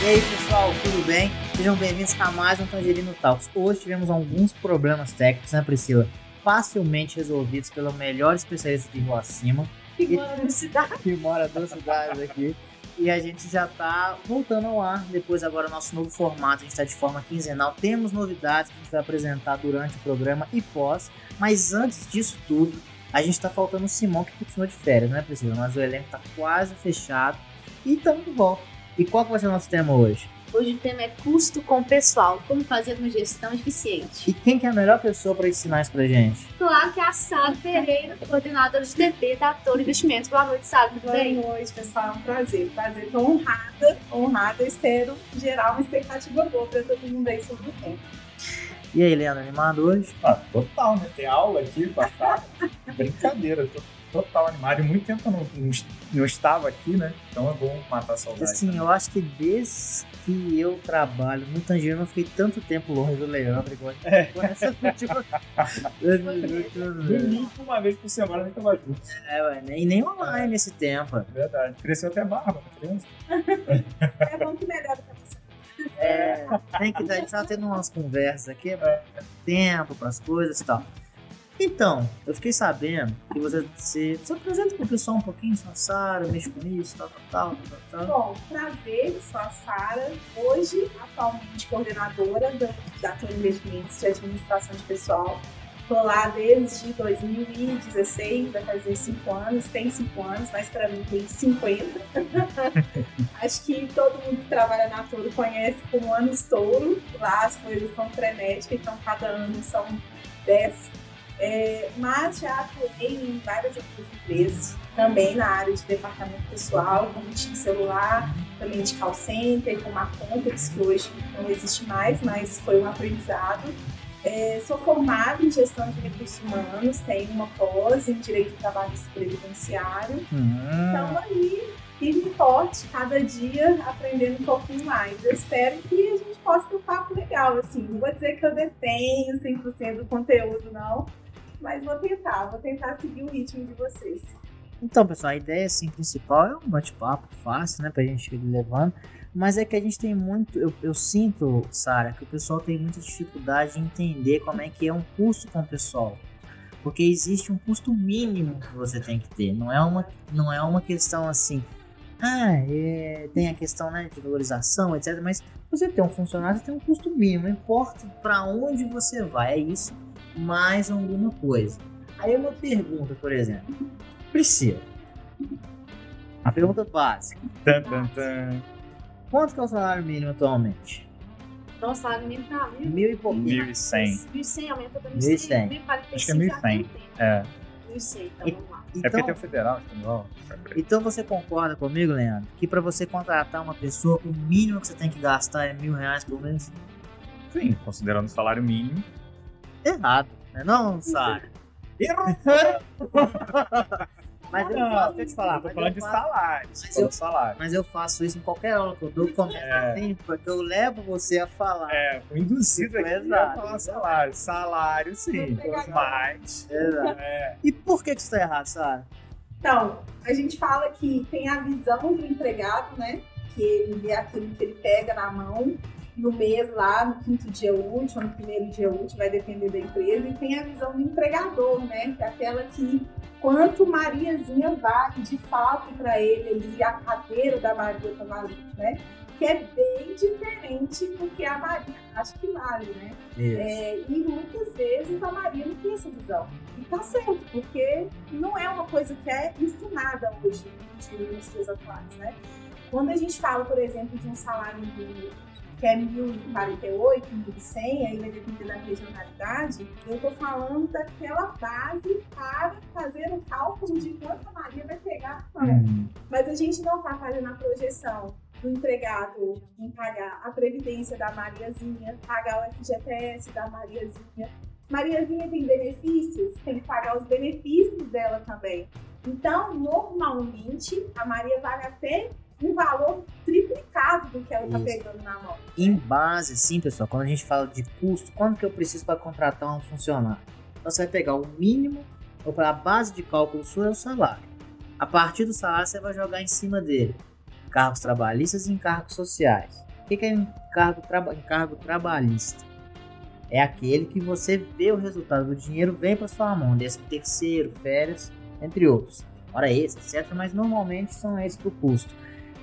E aí pessoal, tudo bem? Sejam bem-vindos a mais um Tangerino Talks. Hoje tivemos alguns problemas técnicos, né Priscila? Facilmente resolvidos pelo melhor especialista de Rua Acima. Que mora na cidade. Que mora duas cidades aqui. E a gente já tá voltando ao ar. Depois agora nosso novo formato, a gente está de forma quinzenal. Temos novidades que a gente vai apresentar durante o programa e pós. Mas antes disso tudo, a gente tá faltando o Simão que continua de férias, né Priscila? Mas o elenco tá quase fechado. E estamos de volta. E qual que vai ser o nosso tema hoje? Hoje o tema é custo com o pessoal, como fazer uma gestão eficiente. E quem que é a melhor pessoa para ensinar isso pra gente? Claro que é a Sara Ferreira, coordenadora de TP da Toro Investimentos. Boa noite, Sara, tudo Boa bem? noite, pessoal. É um prazer. Prazer. Tô honrada, honrada. Espero gerar uma expectativa boa para todo mundo aí sobre o tempo. E aí, Leandro, animado hoje? Ah, total, né? Tem aula aqui, passar. Brincadeira, tô total animado. E muito tempo eu não, não, não estava aqui, né? Então é bom matar a saudade. Assim, eu acho que desde que eu trabalho no Tangerino, eu fiquei tanto tempo longe do Leandro, igual É. nessas últimas... No mínimo, uma vez por semana a gente tava junto. É, ué, e nem online esse tempo. Verdade. Cresceu até barba, criança. É bom que melhora para você. É, tem que dar, a gente tava tendo umas conversas aqui, é, tempo pras coisas e tal. Então, eu fiquei sabendo que você se, se apresenta pro pessoal um pouquinho, sua Sara, mexe com isso, tal, tal, tal, tal. Bom, prazer. Sou a Sara. Hoje, atualmente coordenadora da, da Toro Investimentos de Administração de Pessoal. Tô lá desde 2016, vai fazer 5 anos. Tem 5 anos, mas para mim tem 50. Acho que todo mundo que trabalha na Toro conhece como anos touro. Lá as coisas são frenéticas, então cada ano são 10 é, mas já atuei em várias outras empresas, também na área de departamento pessoal, como time celular, também de call center, como a Contex, que hoje não existe mais, mas foi um aprendizado. É, sou formada em gestão de recursos humanos, tenho uma pós em direito do trabalho previdenciário. Hum, Então aí, firme e forte, cada dia aprendendo um pouquinho mais. Eu espero que a gente possa ter um papo legal, assim. Não vou dizer que eu detenho 100% do conteúdo, não. Mas vou tentar, vou tentar seguir o ritmo de vocês. Então, pessoal, a ideia assim, principal é um bate-papo fácil, né, pra gente ir levando. Mas é que a gente tem muito. Eu, eu sinto, Sara, que o pessoal tem muita dificuldade de entender como é que é um custo com o pessoal. Porque existe um custo mínimo que você tem que ter. Não é uma, não é uma questão assim. Ah, é, tem a questão né, de valorização, etc. Mas você tem um funcionário, você tem um custo mínimo. Não importa para onde você vai, é isso mais alguma coisa. Aí uma pergunta, por exemplo. Priscila. A pergunta básica. Tan, tan, tan. Quanto que é o salário mínimo atualmente? Então, o salário mínimo tá mil. Mil e pouquinho. 1.100. 1.100 aumenta para 1.100. 1.100. Acho que é 1.100. É. 1.100, então E- vamos lá. É porque Então, tem o federal, estadual. então você concorda comigo, Leandro? Que para você contratar uma pessoa, o mínimo que você tem que gastar é mil reais por mês? Sim, considerando o salário mínimo. Errado, né? Não, Sara. Mas eu Não, faço, deixa eu te falar. Eu tô mas falando eu de faço- salário. Mas eu... salário. Mas eu faço isso em qualquer aula que eu dou, começa É. assim, porque eu levo você a falar. É, fui induzido aqui a Exato. falar salário. Salário, sim. Mas. Exato. É, E por que que isso tá errado, Sara? Então, a gente fala que tem a visão do empregado, né? Que ele vê aquilo que ele pega na mão no mês lá, no quinto dia útil, ou no primeiro dia útil, vai depender da empresa, e tem a visão do empregador, né? Que é aquela que quanto Mariazinha vale de fato para ele ali, a cadeira da Maria valendo, né? Que é bem diferente do que a Maria acha que vale, né? É, e muitas vezes a Maria não tem essa visão. E tá certo, porque não é uma coisa que é ensinada hoje nos dias atuais, né? Quando a gente fala, por exemplo, de um salário mínimo que é 1.048, 1.100, aí vai depender da regionalidade, eu estou falando daquela base para fazer o cálculo de quanto a Maria vai pegar hum, Mas a gente não está fazendo a projeção do empregado em pagar a previdência da Mariazinha, pagar o FGTS da Mariazinha. Mariazinha tem benefícios, tem que pagar os benefícios dela também. Então, normalmente, a Maria vale até um valor triplicado do que ela está pegando na mão. Em base, sim, pessoal, quando a gente fala de custo, quanto que eu preciso para contratar um funcionário? Então você vai pegar o mínimo, ou para a base de cálculo sua é o salário. A partir do salário você vai jogar em cima dele encargos trabalhistas e encargos sociais. O que, é encargo, traba, encargo trabalhista? É aquele que você vê o resultado do dinheiro, vem para sua mão, décimo terceiro, férias, entre outros. Hora extra, etc. Mas normalmente são esses o custo.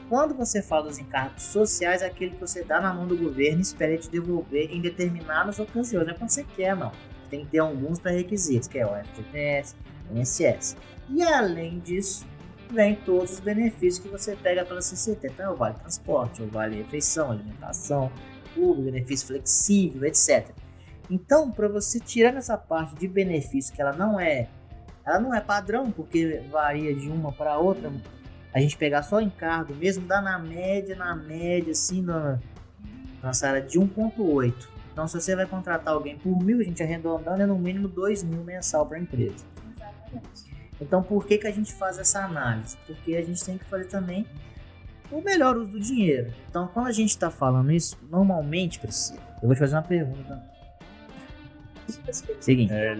Quando você fala dos encargos sociais, é aquele que você dá na mão do governo e espera te devolver em determinadas ocasiões. Não é quando você quer, não. Tem que ter alguns pré-requisitos, que é o FGTS, INSS. E além disso, vem todos os benefícios que você pega pela CCT. Então, o vale transporte, o vale refeição, alimentação, o benefício flexível, etc. Então, para você tirar essa parte de benefício que ela não é, ela não é padrão, porque varia de uma para outra, a gente pegar só encargo mesmo, dá na média, na média, assim, na, nossa área de 1.8. Então, se você vai contratar alguém por mil, a gente arredondando, é no mínimo 2 mil mensal para a empresa. Exatamente. Então, por que, que a gente faz essa análise? Porque a gente tem que fazer também o melhor uso do dinheiro. Então, quando a gente está falando isso, normalmente, Priscila, eu vou te fazer uma pergunta. Seguinte. É,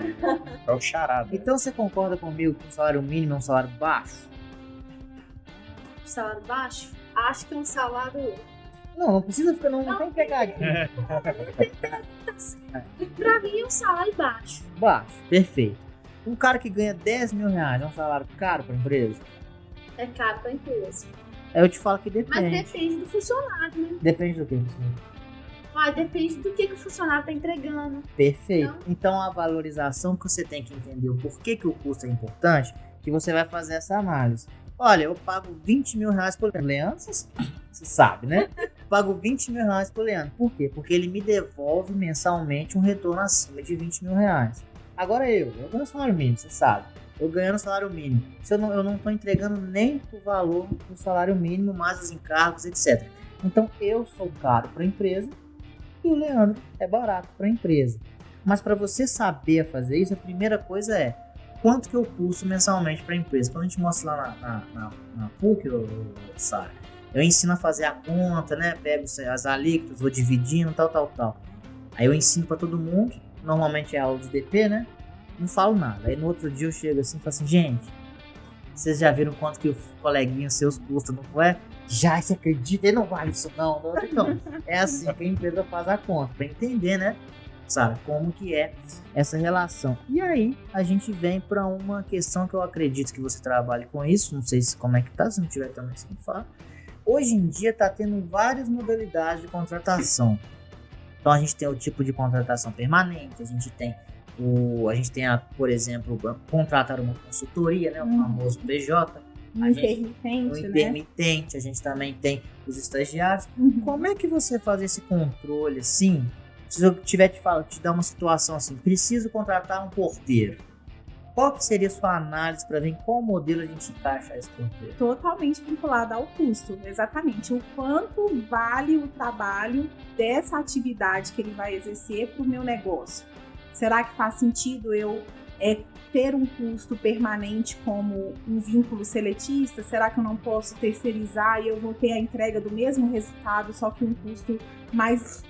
é o charada. Então, você concorda comigo que um salário mínimo é um salário baixo? Salário baixo? Acho que é um salário. Não, não precisa ficar, não, não tem pegadinha. pra mim é um salário baixo. Baixo, perfeito. Um cara que ganha 10 mil reais é um salário caro pra empresa? É caro pra empresa. Eu te falo que depende. Mas depende do funcionário, né? Depende do que? Ah, depende do que, que o funcionário tá entregando. Perfeito. Então, então a valorização que você tem que entender o porquê que o custo é importante, que você vai fazer essa análise. Olha, eu pago 20 mil reais por Leandro. Você sabe, né? pago 20 mil reais por Leandro. Por quê? Porque ele me devolve mensalmente um retorno acima de 20 mil reais. Agora eu, eu ganho salário mínimo, você sabe. Eu ganhando salário mínimo. Se eu não, eu não tô entregando nem o valor do salário mínimo, mais os encargos, etc. Então eu sou caro para a empresa e o Leandro é barato para a empresa. Mas para você saber fazer isso, a primeira coisa é quanto que eu custo mensalmente para a empresa. Quando a gente mostra lá na, na, na, na PUC, eu, eu ensino a fazer a conta, né? Pego as alíquotas, vou dividindo, tal, tal, tal. Aí eu ensino para todo mundo, normalmente é aula de DP, né? Não falo nada. Aí no outro dia eu chego assim e falo assim, gente, vocês já viram quanto que o coleguinha seus custa, não é? Já, você acredita? Ele não vale isso não. Não, não. É assim que a empresa faz a conta, para entender, né? Sabe? Como que é essa relação. E aí a gente vem para uma questão que eu acredito que você trabalhe com isso, não sei se como é que tá, se não tiver também você me fala. Hoje em dia tá tendo várias modalidades de contratação. Então a gente tem o tipo de contratação permanente, a gente tem o, a gente tem a, por exemplo, contratar uma consultoria, né, o uhum. famoso PJ. A intermitente, o intermitente, né? a gente também tem os estagiários. Uhum. Como é que você faz esse controle assim se eu tiver te falar, te dar uma situação assim, preciso contratar um porteiro. Qual que seria a sua análise para ver em qual modelo a gente encaixa esse porteiro? Totalmente vinculado ao custo, exatamente. O quanto vale o trabalho dessa atividade que ele vai exercer para o meu negócio. Será que faz sentido eu é, ter um custo permanente como um vínculo seletista? Será que eu não posso terceirizar e eu vou ter a entrega do mesmo resultado, só que um custo mais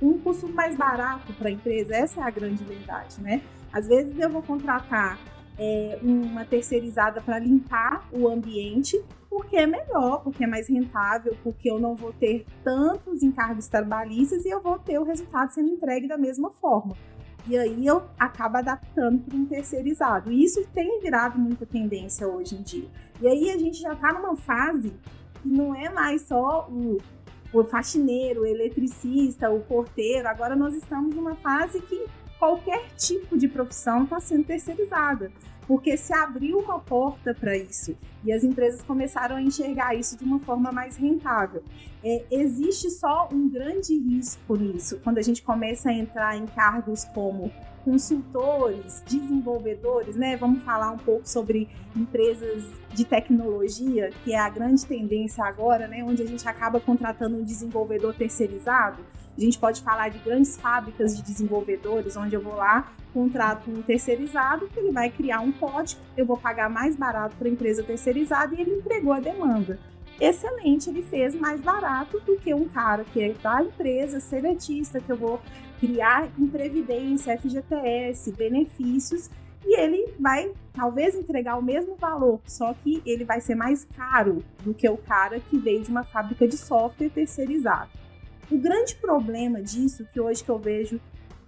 um custo mais barato para a empresa, essa é a grande verdade, né? Às vezes eu vou contratar é, uma terceirizada para limpar o ambiente, porque é melhor, porque é mais rentável, porque eu não vou ter tantos encargos trabalhistas e eu vou ter o resultado sendo entregue da mesma forma. E aí eu acabo adaptando para um terceirizado. E isso tem virado muita tendência hoje em dia. E aí a gente já está numa fase que não é mais só o o faxineiro, o eletricista, o porteiro. Agora nós estamos numa fase que qualquer tipo de profissão está sendo terceirizada, porque se abriu uma porta para isso e as empresas começaram a enxergar isso de uma forma mais rentável. É, existe só um grande risco nisso, quando a gente começa a entrar em cargos como consultores, desenvolvedores, né? Vamos falar um pouco sobre empresas de tecnologia, que é a grande tendência agora, né? Onde a gente acaba contratando um desenvolvedor terceirizado. A gente pode falar de grandes fábricas de desenvolvedores, onde eu vou lá, contrato um terceirizado, que ele vai criar um código, eu vou pagar mais barato para a empresa terceirizada e ele entregou a demanda excelente, ele fez mais barato do que um cara que é da empresa, seletista, que eu vou criar em previdência, FGTS, benefícios, e ele vai talvez entregar o mesmo valor, só que ele vai ser mais caro do que o cara que veio de uma fábrica de software terceirizado. O grande problema disso, que hoje que eu vejo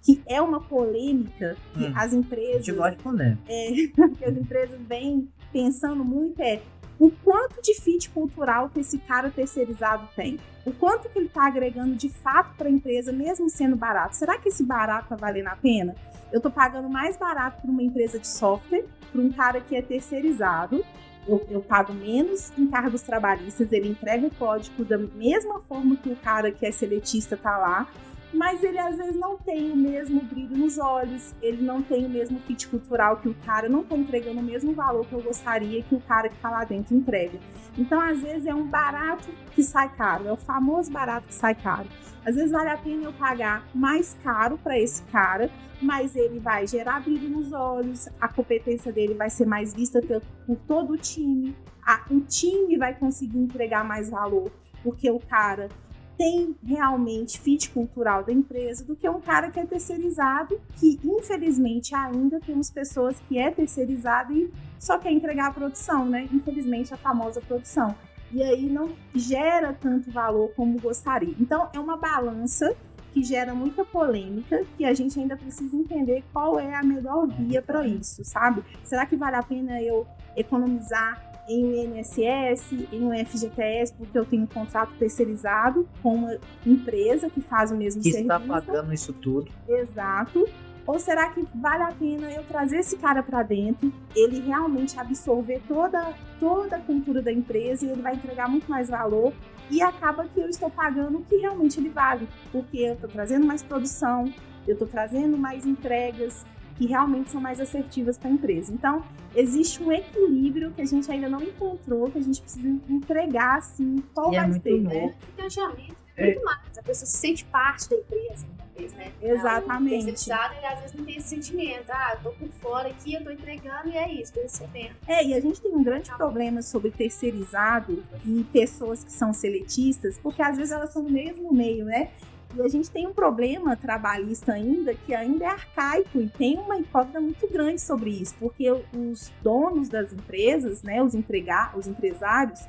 que é uma polêmica que Hum, as empresas gente gosta de polêmica. é, que as empresas vêm pensando muito é o quanto de fit cultural que esse cara terceirizado tem. O quanto que ele está agregando de fato para a empresa, mesmo sendo barato. Será que esse barato está valendo a pena? Eu estou pagando mais barato para uma empresa de software, para um cara que é terceirizado. Eu, eu pago menos em cargos trabalhistas, ele entrega o código da mesma forma que o cara que é seletista está lá mas ele às vezes não tem o mesmo brilho nos olhos, ele não tem o mesmo fit cultural que o cara, não está entregando o mesmo valor que eu gostaria que o cara que está lá dentro entrega. Então, às vezes, é um barato que sai caro, é o famoso barato que sai caro. Às vezes vale a pena eu pagar mais caro para esse cara, mas ele vai gerar brilho nos olhos, a competência dele vai ser mais vista por todo o time, a, o time vai conseguir entregar mais valor, porque o cara tem realmente fit cultural da empresa do que um cara que é terceirizado, que infelizmente ainda temos pessoas que é terceirizado e só quer entregar a produção, né? Infelizmente a famosa produção. E aí não gera tanto valor como gostaria. Então é uma balança que gera muita polêmica, que a gente ainda precisa entender qual é a melhor via para isso, sabe? Será que vale a pena eu economizar em um INSS, em um FGTS, porque eu tenho um contrato terceirizado com uma empresa que faz o mesmo Que serviço? está pagando isso tudo. Exato. Ou será que vale a pena eu trazer esse cara para dentro, ele realmente absorver toda, toda a cultura da empresa e ele vai entregar muito mais valor e acaba que eu estou pagando o que realmente ele vale, porque eu estou trazendo mais produção, eu estou trazendo mais entregas que realmente são mais assertivas para a empresa. Então, existe um equilíbrio que a gente ainda não encontrou, que a gente precisa entregar assim, qual E é vai muito ser, novo. né? Engajamento é É. muito mais. A pessoa se sente parte da empresa, talvez, né? Exatamente. O terceirizado, ele às vezes não tem esse sentimento. Ah, eu tô por fora aqui, eu tô entregando e é isso, tô recebendo. É, e a gente tem um grande problema sobre terceirizado e pessoas que são seletistas, porque às vezes elas são no mesmo meio, né? E a gente tem um problema trabalhista ainda que ainda é arcaico e tem uma incógnita muito grande sobre isso, porque os donos das empresas, né, os, empregar, os empresários,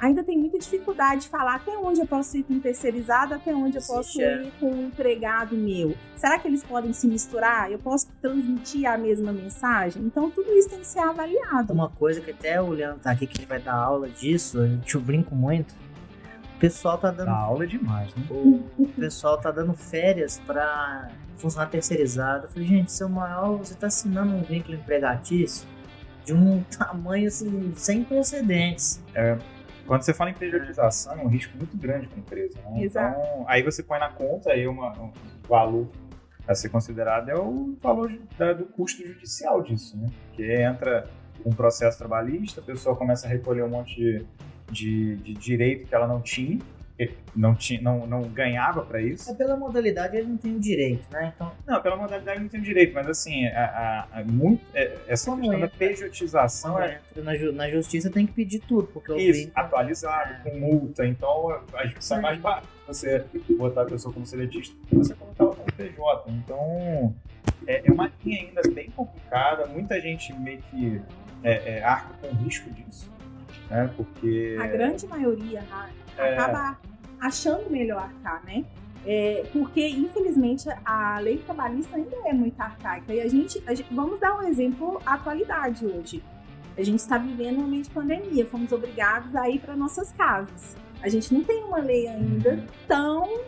ainda tem muita dificuldade de falar até onde eu posso ir com terceirizado, até onde eu Sim, posso chefe. ir com um empregado meu. Será que eles podem se misturar? Eu posso transmitir a mesma mensagem? Então tudo isso tem que ser avaliado. Uma coisa que até o Leandro tá aqui, que ele vai dar aula disso, eu te brinco muito. O pessoal tá dando. Da aula é demais, né? O pessoal tá dando férias pra funcionário terceirizado. Eu falei, gente, seu maior, você tá assinando um vínculo empregatício de um tamanho assim, sem precedentes. Quando você fala em periodização, é um risco muito grande para a empresa. Né? Exato. Então, aí você põe na conta aí uma, um valor a ser considerado é o valor da- do custo judicial disso, né? Que entra um processo trabalhista, a pessoa começa a recolher um monte de, de, de direito que ela não tinha, não, tinha, não, não ganhava para isso. É pela modalidade ele não tem o direito, né? Então, Não, pela modalidade não tem direito, mas assim, a, a- a- muito, é, essa Como questão da entra? pejotização quando é na, ju- na justiça tem que pedir tudo, porque o Isso, vínculo- atualizado, com multa. Então, sai mais barato você botar a pessoa como seletista você colocar ela como PJ. Então, é, é uma linha ainda bem complicada. Muita gente meio que é, é, arca com o risco disso. Né? Porque. A grande maioria a- É. acaba achando melhor arcar, né? É, porque, infelizmente, a lei trabalhista ainda é muito arcaica. E a gente, a gente- vamos dar um exemplo à atualidade hoje. A gente está vivendo um momento de pandemia, fomos obrigados a ir para nossas casas. A gente não tem uma lei ainda tão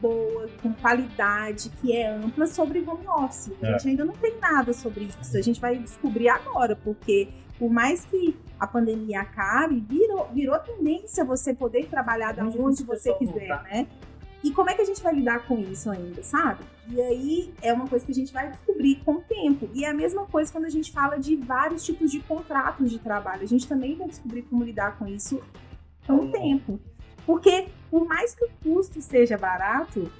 boa, com qualidade, que é ampla sobre home office. A É. gente ainda não tem nada sobre isso. A gente vai descobrir agora, porque por mais que a pandemia acabe, virou, virou tendência você poder trabalhar da onde você quiser, voltar. né? E como é que a gente vai lidar com isso ainda, sabe? E aí é uma coisa que a gente vai descobrir com o tempo. E é a mesma coisa quando a gente fala de vários tipos de contratos de trabalho. A gente também vai descobrir como lidar com isso com o tempo. Porque por mais que o custo seja barato,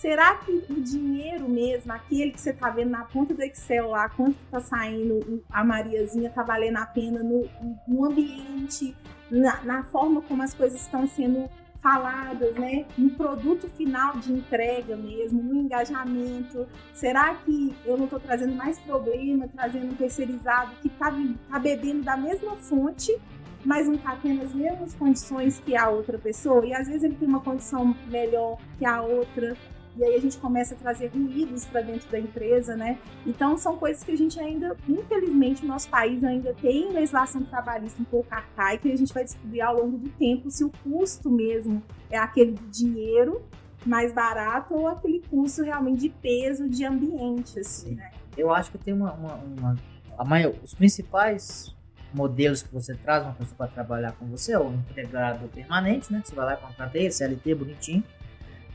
será que o dinheiro mesmo, aquele que você tá vendo na ponta do Excel lá, quanto que tá saindo a Mariazinha, tá valendo a pena no, no ambiente, na, na forma como as coisas estão sendo faladas, né? No produto final de entrega mesmo, no engajamento. Será que eu não estou trazendo mais problema, trazendo um terceirizado que está tá bebendo da mesma fonte, mas não está tendo as mesmas condições que a outra pessoa, e às vezes ele tem uma condição melhor que a outra, e aí a gente começa a trazer ruídos para dentro da empresa, né? Então são coisas que a gente ainda, infelizmente, o nosso país ainda tem legislação trabalhista um pouco arcaica e a gente vai descobrir ao longo do tempo se o custo mesmo é aquele do dinheiro mais barato ou aquele custo realmente de peso de ambiente, assim, né? Eu acho que tem uma, uma, uma a maior, os principais modelos que você traz uma pessoa para trabalhar com você é o empregado permanente, né? Você vai lá e contrata ele, CLT, bonitinho.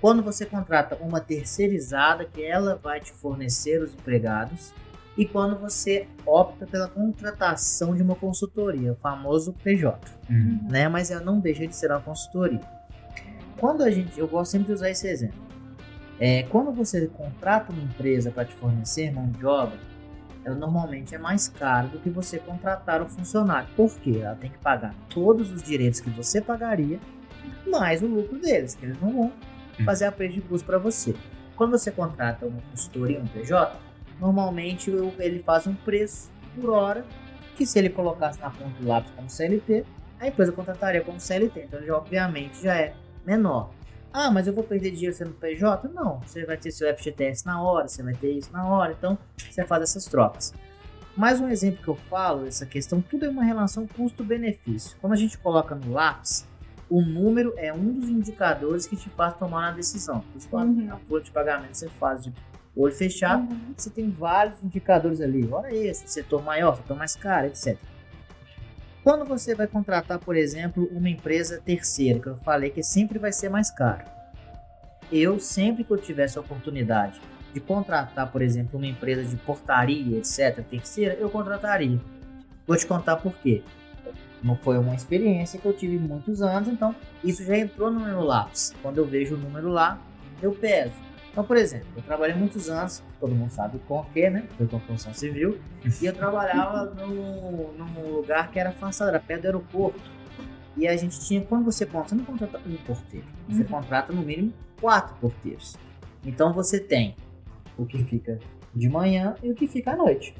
Quando você contrata uma terceirizada, que ela vai te fornecer os empregados, e quando você opta pela contratação de uma consultoria, o famoso PJ, Uhum. né? Mas ela não deixa de ser uma consultoria. Quando a gente, eu gosto sempre de usar esse exemplo. É, quando você contrata uma empresa para te fornecer mão de obra, ela normalmente é mais caro do que você contratar um funcionário. Por quê? Ela tem que pagar todos os direitos que você pagaria, mais o lucro deles, que eles não vão fazer a preço de custo para você. Quando você contrata uma consultoria, um PJ, normalmente ele faz um preço por hora, que se ele colocasse na ponta do lápis como CLT, a empresa contrataria como CLT. Então, já, obviamente, já é menor. Ah, mas eu vou perder dinheiro sendo PJ? Não, você vai ter seu FGTS na hora, você vai ter isso na hora, então você faz essas trocas. Mais um exemplo que eu falo, essa questão, tudo é uma relação custo-benefício. Quando a gente coloca no lápis, o número é um dos indicadores que te faz tomar uma decisão. Por isso, quando Uhum. a folha de pagamento você faz de olho fechado, Uhum. você tem vários indicadores ali. Hora extra, setor maior, setor mais caro, etc. Quando você vai contratar, por exemplo, uma empresa terceira, que eu falei que sempre vai ser mais caro. Eu, sempre que eu tivesse a oportunidade de contratar, por exemplo, uma empresa de portaria, etc., terceira, eu contrataria. Vou te contar por quê. Não foi uma experiência que eu tive muitos anos, então isso já entrou no meu lápis. Quando eu vejo o número lá, eu peso. Então, por exemplo, eu trabalhei muitos anos, todo mundo sabe com o que, né? Foi com a construção civil, e eu trabalhava num lugar que era afastado, era perto do aeroporto. E a gente tinha, quando você contrata, você não contrata um porteiro, você Uhum. contrata no mínimo quatro porteiros. Então você tem o que fica de manhã e o que fica à noite.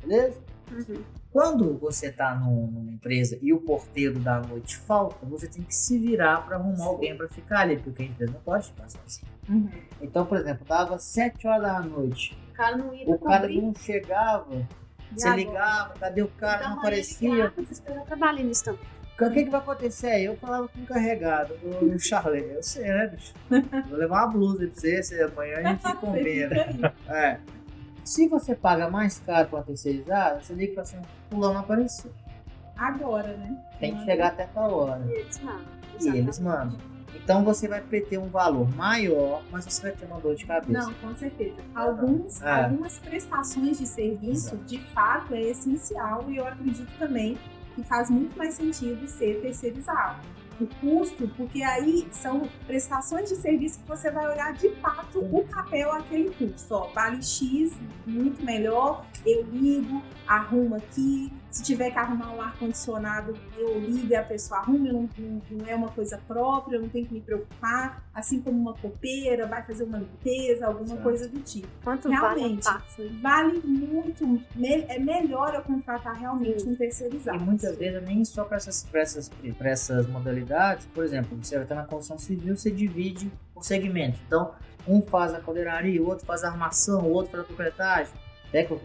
Beleza? Uhum. Quando você está numa empresa e o porteiro da noite falta, você tem que se virar para arrumar alguém para ficar ali, porque a empresa não pode ficar sozinha. Uhum. Então, por exemplo, dava 7 horas da noite, O cara não ia o cara não chegava, E você agora? ligava, cadê o cara, Então, não aparecia. ligava, desesperado, trabalha nisso também. O que, que vai acontecer? Eu falava com o encarregado, o Charlie, eu sei, né, bicho? Vou levar uma blusa pra você, se amanhã a gente combina. É. Se você paga mais caro pra terceirizar, você liga fala assim, fulano não apareceu. Agora, né? Tem que chegar até tal hora. E eles mandam. E eles mandam. Então você vai ter um valor maior, mas você vai ter uma dor de cabeça. Não, com certeza. Algumas, É. algumas prestações de serviço, de fato, é essencial e eu acredito também que faz muito mais sentido ser terceirizado. O custo, porque aí são prestações de serviço que você vai olhar de fato o papel aquele custo. Ó, vale X, muito melhor, eu ligo, arrumo aqui. Se tiver que arrumar um ar-condicionado, eu ligo e a pessoa arruma, não, não, não é uma coisa própria, eu não tenho que me preocupar. Assim como uma copeira vai fazer uma limpeza, alguma Certo. coisa do tipo. Quanto Realmente. vale? Vale muito, me- é melhor eu contratar realmente um terceirizado. E muitas vezes nem só para essas, pra essas, pra essas modalidades, por exemplo, você vai estar na construção civil, você divide por segmento. Então, um faz a caldeiraria, o outro faz a armação, o outro faz a concretagem.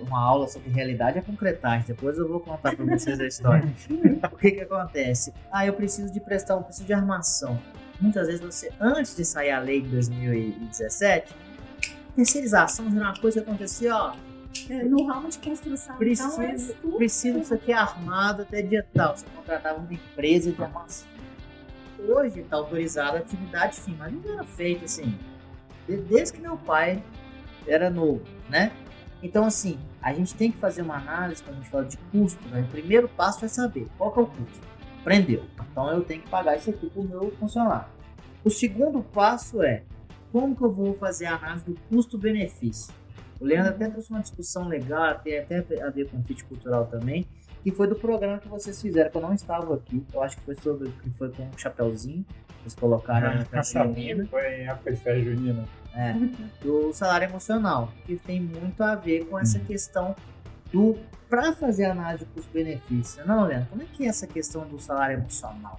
Uma aula sobre realidade a concretagem, depois eu vou contar para vocês a história. o que que acontece? Ah, eu preciso de prestar, eu preciso de armação. Muitas vezes você, antes de sair a lei de 2017, terceirização era uma coisa que acontecia, ó, É, no ramo de construção, então é precisa disso aqui armado até dia tal. Você contratava uma empresa de armação. Hoje está autorizada a atividade fim, mas não era feito assim. de- Desde que meu pai era novo, né? Então, assim, a gente tem que fazer uma análise quando a gente fala de custo. Né? O primeiro passo é saber qual que é o custo. Prendeu. Então, eu tenho que pagar isso aqui para o meu funcionário. O segundo passo é como que eu vou fazer a análise do custo-benefício. O Leandro até trouxe uma discussão legal, tem até a ver com fit cultural também, que foi do programa que vocês fizeram, que eu não estava aqui. Eu acho que foi sobre que foi com o Chapeuzinho. Eles colocaram na festa junina. Foi em época de festa junina. É, do salário emocional, que tem muito a ver com essa Uhum. questão do para fazer a análise custo-benefício. Não, Leandro, como é que é essa questão do salário emocional?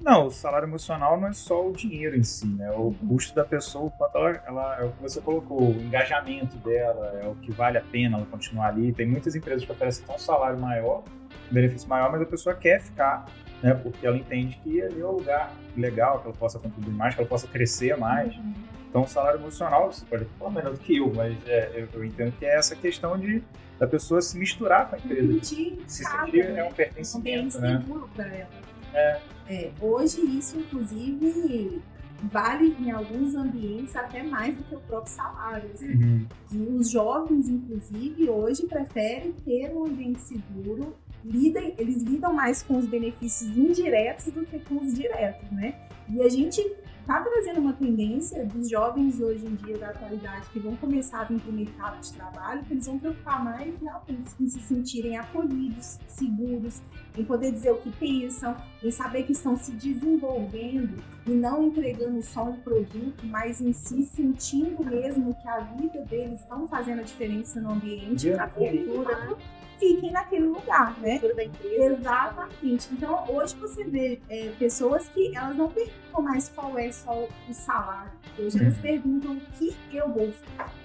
Não, o salário emocional não é só o dinheiro em si, né? O custo da pessoa, o quanto ela, ela, é o que você colocou, o engajamento dela, é o que vale a pena ela continuar ali. Tem muitas empresas que oferecem um salário maior, um benefício maior, mas a pessoa quer ficar, né? Porque ela entende que ali é um lugar legal, que ela possa contribuir mais, que ela possa crescer mais. Uhum. Então, o salário emocional, você pode falar melhor do que eu, mas é, eu, eu, entendo que é essa questão de da pessoa se misturar com a empresa. Se sentir é um pertencimento, né? para ela. É. é. Hoje, isso, inclusive, vale em alguns ambientes até mais do que o próprio salário. Assim. Uhum. E os jovens, inclusive, hoje preferem ter um ambiente seguro. Lidem, eles lidam mais com os benefícios indiretos do que com os diretos, né? E a gente está trazendo uma tendência dos jovens hoje em dia da atualidade que vão começar a vir para o mercado de trabalho, que eles vão preocupar mais realmente em se sentirem acolhidos, seguros, em poder dizer o que pensam, em saber que estão se desenvolvendo e não entregando só um produto, mas em si sentindo mesmo que a vida deles estão fazendo a diferença no ambiente, na cultura fiquem naquele lugar, né? Exatamente. Então, hoje você vê é, pessoas que elas não perguntam mais qual é só o salário. Hoje elas uhum. perguntam o que eu vou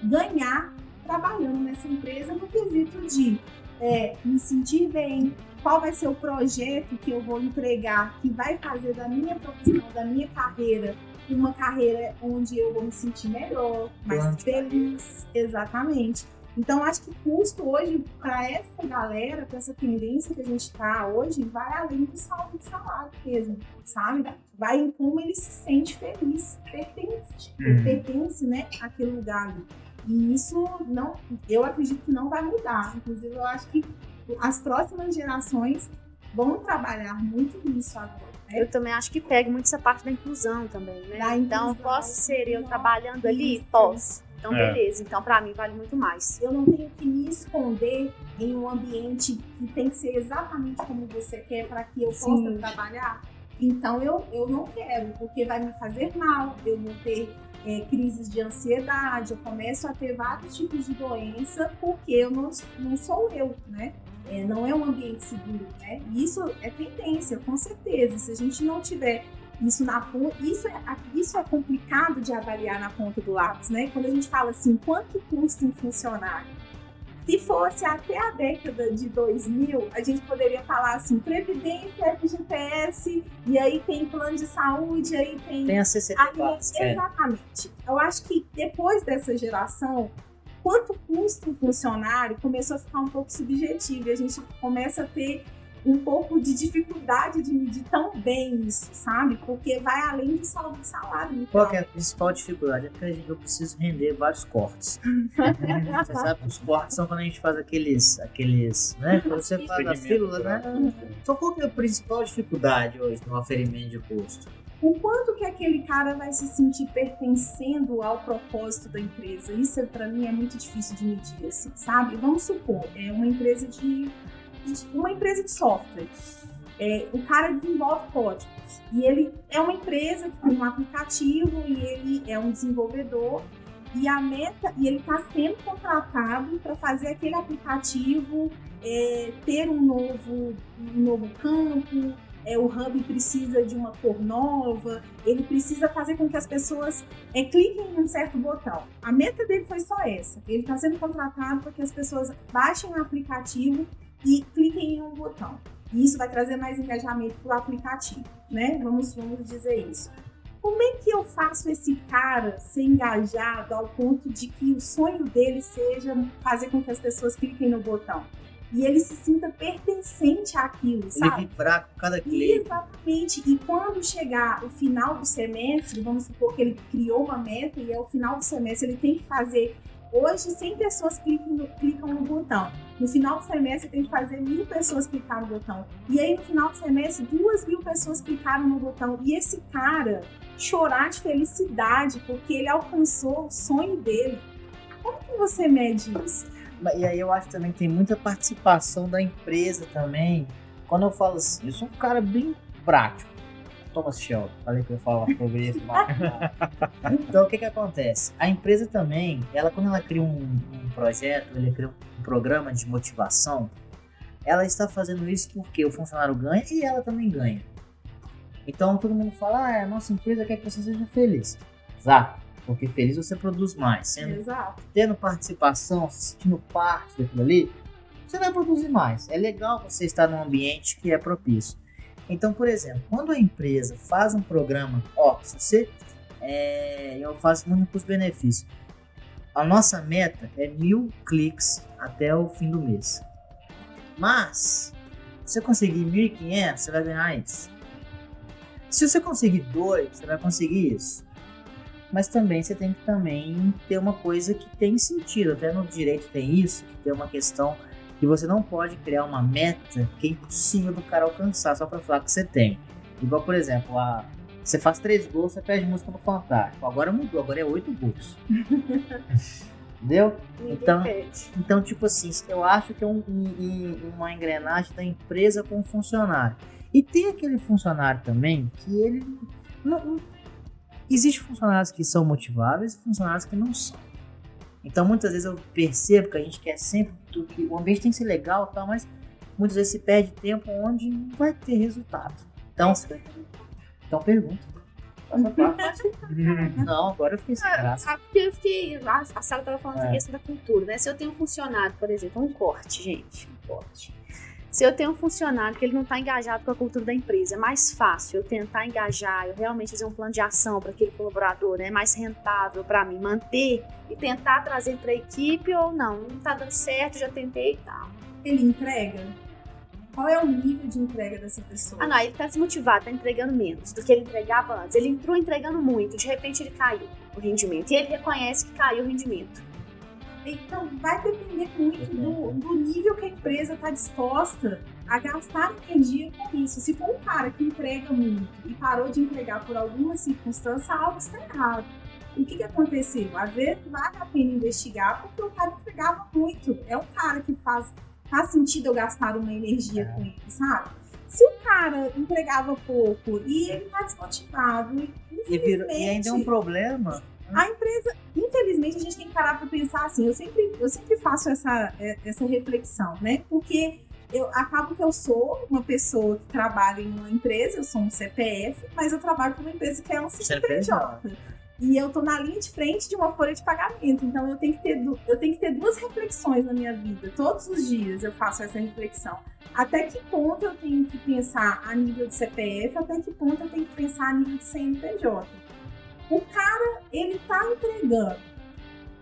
ganhar trabalhando nessa empresa no quesito de é, me sentir bem, qual vai ser o projeto que eu vou entregar, que vai fazer da minha profissão, da minha carreira, uma carreira onde eu vou me sentir melhor, mais feliz. Exatamente. Então, acho que custo hoje, para essa galera, para essa tendência que a gente está hoje, vai além do salário, do salário mesmo, sabe? Vai em como ele se sente feliz, pertence, uhum. pertence, né, àquele lugar. E isso não, eu acredito que não vai mudar. Inclusive, eu acho que as próximas gerações vão trabalhar muito nisso agora. Né? Eu também acho que pega muito essa parte da inclusão também, né? Da então, posso ser eu trabalhando ali? Posso então, é. beleza. Então, para mim, vale muito mais. Eu não tenho que me esconder em um ambiente que tem que ser exatamente como você quer para que eu Sim. possa trabalhar. Então, eu, eu não quero, porque vai me fazer mal. Eu vou ter é, crises de ansiedade, eu começo a ter vários tipos de doença porque eu não, não sou eu, né? É, não é um ambiente seguro, né? E isso é tendência, com certeza. Se a gente não tiver isso na isso é, isso é complicado de avaliar na ponta do lápis, né? Quando a gente fala assim, quanto custa um funcionário? Se fosse até a década de 2000, a gente poderia falar assim, previdência, FGTS, e aí tem plano de saúde, aí tem... Tem a CCT Exatamente. Eu acho que depois dessa geração, quanto custa um funcionário começou a ficar um pouco subjetivo, e a gente começa a ter um pouco de dificuldade de medir tão bem isso, sabe? Porque vai além de só do salário. Qual é a principal dificuldade? É que eu preciso render vários cortes. você sabe, os cortes são quando a gente faz aqueles, aqueles, né? Quando você faz a fila, né? Então qual que é a principal dificuldade hoje no aferimento de custo? o quanto que aquele cara vai se sentir pertencendo ao propósito da empresa. Isso para mim é muito difícil de medir, assim, sabe? Vamos supor, é uma empresa de uma empresa de software. É, o cara desenvolve códigos e ele é uma empresa que tem um aplicativo e ele é um desenvolvedor e a meta e ele está sendo contratado para fazer aquele aplicativo é, ter um novo, um novo campo. É, o hub precisa de uma cor nova, ele precisa fazer com que as pessoas é, cliquem em um certo botão. A meta dele foi só essa. Ele está sendo contratado para que as pessoas baixem o aplicativo e cliquem em um botão. E isso vai trazer mais engajamento para o aplicativo, né? Vamos, vamos dizer isso. Como é que eu faço esse cara ser engajado ao ponto de que o sonho dele seja fazer com que as pessoas cliquem no botão? E ele se sinta pertencente àquilo, sabe? Ele vibrar com cada clique. Exatamente. E quando chegar o final do semestre, vamos supor que ele criou uma meta e é o final do semestre, ele tem que fazer Hoje, 100 pessoas clicam no, clicam no botão. No final do semestre, tem que fazer mil pessoas clicar no botão. E aí, no final do semestre, duas mil pessoas clicaram no botão. E esse cara chorar de felicidade porque ele alcançou o sonho dele. Como que você mede isso? E aí eu acho também que tem muita participação da empresa também. Quando eu falo assim, eu sou um cara bem prático. Thomas Shelby. Falei que eu ia falar sobre isso. então, o que que acontece? A empresa também, ela quando ela cria um, um projeto, ela cria um programa de motivação, ela está fazendo isso porque o funcionário ganha e ela também ganha. Então todo mundo fala, ah, a nossa empresa quer que você seja feliz. Exato. Porque feliz você produz mais. Sendo, Exato. tendo participação, se sentindo parte daquilo ali, você vai produzir mais. É legal você estar num ambiente que é propício. Então, por exemplo, quando a empresa faz um programa, ó, se você. É, eu faço muito custo-benefício. A nossa meta é mil cliques até o fim do mês. Mas, se você conseguir 1.500, você vai ganhar isso. Se você conseguir dois, você vai conseguir isso. Mas também você tem que também ter uma coisa que tem sentido. Até no direito tem isso, que tem uma questão que você não pode criar uma meta que é impossível do cara alcançar só para falar que você tem. Igual, por exemplo, a, você faz três gols, você pede música no Fantástico. Agora mudou, agora é oito gols. Entendeu? Então, então, tipo assim, eu acho que é um, um, uma engrenagem da empresa com o funcionário. E tem aquele funcionário também que ele. Não, não, Existem funcionários que são motiváveis e funcionários que não são. Então muitas vezes eu percebo que a gente quer sempre que o ambiente tem que ser legal tal, mas muitas vezes se perde tempo onde não vai ter resultado. Então, então pergunta. Não, agora eu fiquei sem graça. Ah, porque eu fiquei. A, a Sara estava falando é. da questão da cultura, né? Se eu tenho um funcionário, por exemplo, um corte, gente, um corte. Se eu tenho um funcionário que ele não está engajado com a cultura da empresa, é mais fácil eu tentar engajar, eu realmente fazer um plano de ação para aquele colaborador, né? é mais rentável para mim manter e tentar trazer para a equipe ou não, não está dando certo, já tentei e tal. Ele entrega? Qual é o nível de entrega dessa pessoa? Ah, não, ele está desmotivado, está entregando menos do que ele entregava antes. Ele entrou entregando muito, de repente ele caiu o rendimento e ele reconhece que caiu o rendimento. Então, vai depender muito do, do nível que a empresa está disposta a gastar energia com isso. Se for um cara que entrega muito e parou de entregar por alguma circunstância, algo está errado. O que, que aconteceu? Às vezes vale a pena investigar porque o cara entregava muito. É um cara que faz, faz sentido eu gastar uma energia é. com ele, sabe? Se o cara entregava pouco e ele está desmotivado, e, virou, e ainda é um problema a empresa, infelizmente, a gente tem que parar para pensar assim. Eu sempre, eu sempre faço essa, é, essa reflexão, né? Porque eu acabo que eu sou uma pessoa que trabalha em uma empresa, eu sou um CPF, mas eu trabalho para uma empresa que é um CNPJ. E eu tô na linha de frente de uma folha de pagamento. Então eu tenho que ter, eu tenho que ter duas reflexões na minha vida. Todos os dias eu faço essa reflexão. Até que ponto eu tenho que pensar a nível de CPF, até que ponto eu tenho que pensar a nível de CNPJ. O cara, ele tá entregando.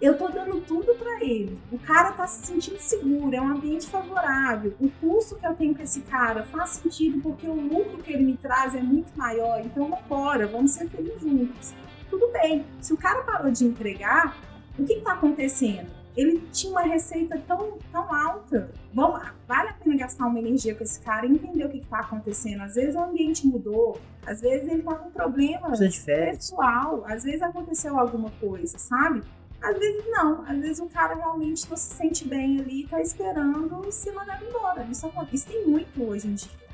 Eu tô dando tudo para ele. O cara tá se sentindo seguro, é um ambiente favorável. O custo que eu tenho com esse cara faz sentido porque o lucro que ele me traz é muito maior. Então, vambora, vamos ser felizes juntos. Tudo bem. Se o cara parou de entregar, o que, tá acontecendo? Ele tinha uma receita tão, tão alta. Vamos, vale a pena gastar uma energia com esse cara e entender o que está acontecendo. Às vezes o ambiente mudou, às vezes ele está com um problema pessoal, às vezes aconteceu alguma coisa, sabe? Às vezes não, às vezes o cara realmente não se sente bem ali e está esperando se mandar embora. Isso, isso tem muito hoje em dia.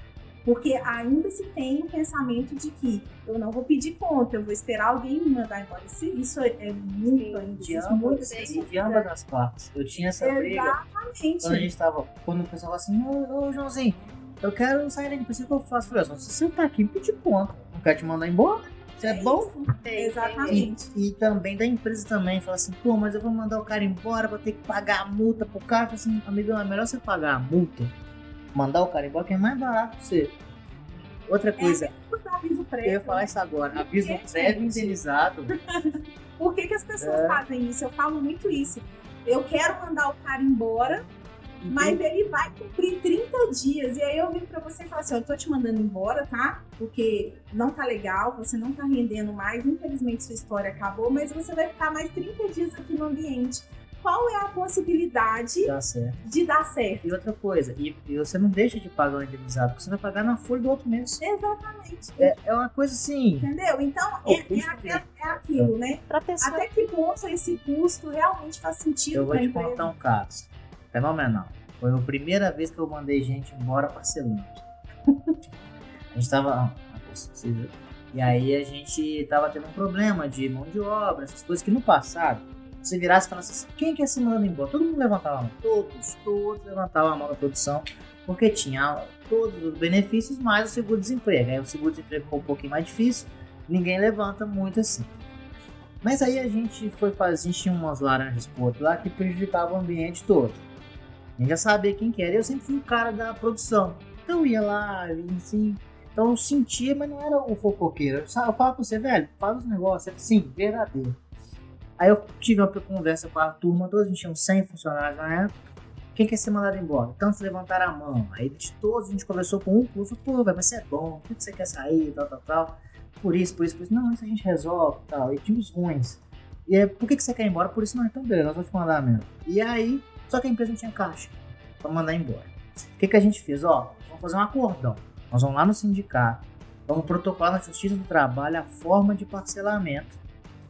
Porque ainda se tem o pensamento de que eu não vou pedir conta, eu vou esperar alguém me mandar embora. Isso, isso é, é muito ainda. De ambas, de ambas as partes. Eu tinha essa briga. Exatamente. Quando a gente tava. Quando o pessoal falava assim, ô, ô Joãozinho, eu quero sair daqui, precisa que eu faço? Eu falei, se você tá aqui, pedir conta. Não quero te mandar embora. Você é, é bom? É, exatamente. E, e, também da empresa também, fala assim, pô, mas eu vou mandar o cara embora, vou ter que pagar a multa pro cara. Eu assim, amigão, é melhor você pagar a multa mandar o cara embora, que é mais barato pra você. Outra coisa. É, prévio. Eu ia falar isso agora. Aviso é, prévio indenizado. Por que, que as pessoas é. fazem isso? Eu falo muito isso. Eu quero mandar o cara embora, mas ele vai cumprir 30 dias. E aí eu vim pra você e falo assim: eu tô te mandando embora, tá? Porque não tá legal, você não tá rendendo mais. Infelizmente sua história acabou, mas você vai ficar mais 30 dias aqui no ambiente qual é a possibilidade Dá de dar certo. E outra coisa, e, e, você não deixa de pagar o indenizado, porque você vai pagar na folha do outro mês. Exatamente. É, é uma coisa assim. Entendeu? Então, é, é, é, é, aquilo, né? Pra pessoa... Até que ponto esse custo realmente faz sentido Eu vou te empresa? contar um caso fenomenal. Foi a primeira vez que eu mandei gente embora parcelando. a gente tava. Ah, E aí a gente tava tendo um problema de mão de obra, essas coisas que no passado, você virasse e falasse assim, quem quer ser mandado embora? Todo mundo levantava a mão. Todos, todos levantavam a mão na produção, porque tinha todos os benefícios mais o seguro-desemprego. Aí o seguro-desemprego ficou um pouquinho mais difícil, ninguém levanta muito assim. Mas aí a gente foi fazer, a gente tinha umas laranjas podres lá que prejudicavam o ambiente todo. A gente já sabia quem que era, eu sempre fui o cara da produção. Então eu ia lá, assim, então eu sentia, mas não era o fofoqueiro. Eu falava pra você, velho, faz os negócios, assim, verdadeiro. Aí eu tive uma conversa com a turma toda, a gente tinha uns 100 funcionários na época. Quem quer ser mandado embora? Tantos levantaram a mão. Aí de todos a gente conversou com um, falou, pô, velho, mas você é bom, por que você quer sair, tal, tal, tal. Por isso, por isso, por isso. Não, isso a gente resolve, tal. E tinha os ruins. E aí, por que, que você quer ir embora? Por isso não, então beleza, nós vamos te mandar mesmo. E aí, só que a empresa não tinha caixa pra mandar embora. O que, que a gente fez? Ó, vamos fazer um acordão. Nós vamos lá no sindicato, vamos protocolar na Justiça do Trabalho a forma de parcelamento.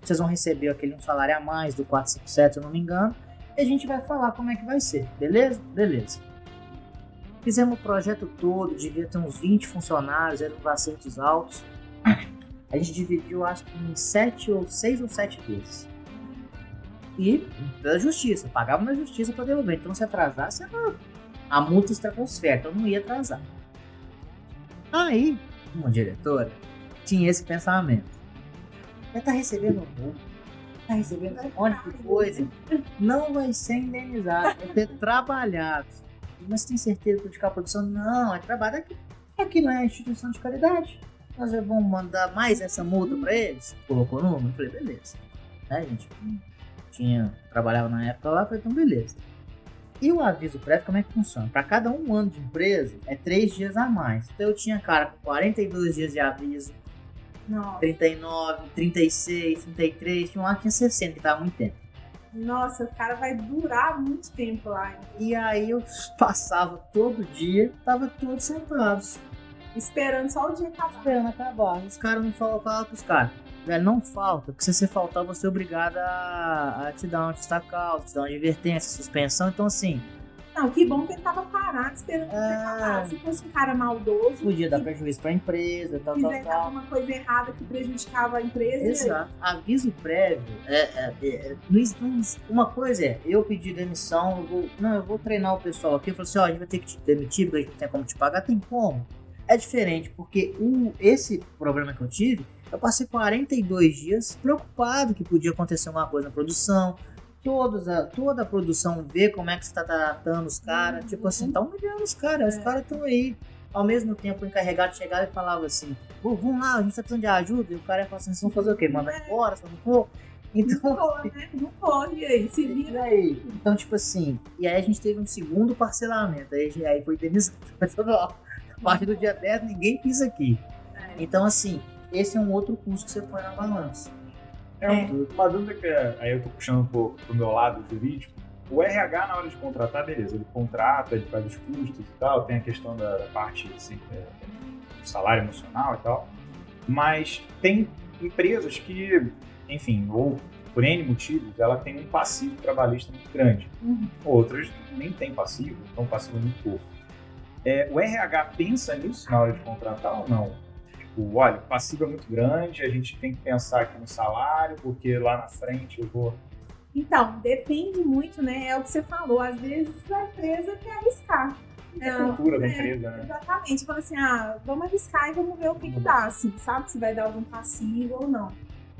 Vocês vão receber aquele um salário a mais do 457, se eu não me engano, e a gente vai falar como é que vai ser, beleza? Beleza. Fizemos o projeto todo, devia ter uns 20 funcionários, eram acertos altos. A gente dividiu, acho que em 7 ou 6 ou 7 vezes. E da justiça, pagava na justiça para devolver. Então se atrasasse, a multa estratosférica, eu não ia atrasar. Aí, uma diretora tinha esse pensamento. Ela tá recebendo muito, tá recebendo um monte de coisa, não vai ser indenizado, vai ter trabalhado. Mas tem certeza que dedicar a produção? Não, é trabalho aqui. Aqui não é instituição de caridade. Nós vamos mandar mais essa multa para eles? Colocou no número, falei, beleza. Né, gente? Tinha, trabalhava na época lá, falei, então beleza. E o aviso prévio, como é que funciona? Para cada um ano de empresa, é três dias a mais. Então eu tinha cara com 42 dias de aviso, Nossa. 39, 36, 33, tinha um lá que tinha 60, que tava muito tempo. Nossa, o cara vai durar muito tempo lá. hein? E aí eu passava todo dia, tava todos sentados, Esperando só o dia acabar. esperando acabar. Os caras não falavam falavam pros caras. Velho, não falta, porque se você faltar, você é obrigado a, a te dar uma destacal, te dar uma advertência, suspensão. Então, assim, Não, que bom que ele tava parado esperando É. acabar. Se fosse um cara maldoso, podia dar que prejuízo pra empresa, tal, tal, tal. alguma coisa errada que prejudicava a empresa. Exato. Aviso prévio. É, é, é, existe- uma coisa é, eu pedi demissão, eu vou, não, eu vou treinar o pessoal aqui. Eu falei assim: ó, a gente vai ter que te demitir, porque a gente não tem como te pagar. Tem como? É diferente, porque o, esse problema que eu tive, eu passei 42 dias preocupado que podia acontecer uma coisa na produção. Todos a, toda a produção vê como é que você tá tratando os caras. Uhum. Tipo assim, tá humilhando os caras, os É. caras estão aí. Ao mesmo tempo, o encarregado chegava e falava assim: Pô, vamos lá, a gente tá precisando de ajuda. E o cara ia falar assim: vocês vão fazer o quê? Mandar embora, se eu não for? Não Então, pode, né? Não pode. E aí, se vira. aí? Então, tipo assim, e aí a gente teve um segundo parcelamento. Aí, aí foi indenizado. A partir do dia 10, ninguém pisa aqui. É. Então, assim, esse é um outro custo que você põe na balança. É, um- uma dúvida que é- aí eu tô puxando pro, pro meu lado jurídico. O RH, na hora de contratar, beleza, ele contrata, ele faz os custos e tal, tem a questão da, da parte assim, é, do salário emocional e tal. Mas tem empresas que, enfim, ou por N motivos, ela tem um passivo trabalhista muito grande. Uhum. Outras nem tem passivo, então passivo é muito pouco. É, o RH pensa nisso na hora de contratar ou não? Tipo, olha, o passivo é muito grande, a gente tem que pensar aqui no salário, porque lá na frente eu vou. Então, depende muito, né? É o que você falou. Às vezes a empresa quer arriscar. É a cultura da é, empresa, né? Exatamente. Fala assim, ah, vamos arriscar e vamos ver o que, que dá, assim, sabe? Se vai dar algum passivo ou não.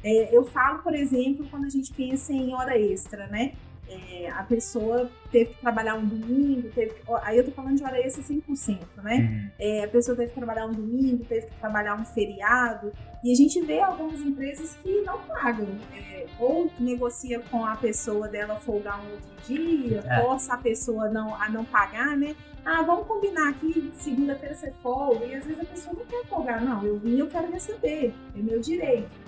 É, eu falo, por exemplo, quando a gente pensa em hora extra, né? É, a pessoa teve que trabalhar um domingo, teve que- aí eu tô falando de hora extra 100%, né? Uhum. É, a pessoa teve que trabalhar um domingo, teve que trabalhar um feriado, e a gente vê algumas empresas que não pagam, é, ou negocia com a pessoa dela folgar um outro dia, É. força a pessoa não, a não pagar, né? Ah, vamos combinar aqui, segunda-feira você folga, e às vezes a pessoa não quer folgar, não, eu vim, eu quero receber, é meu direito.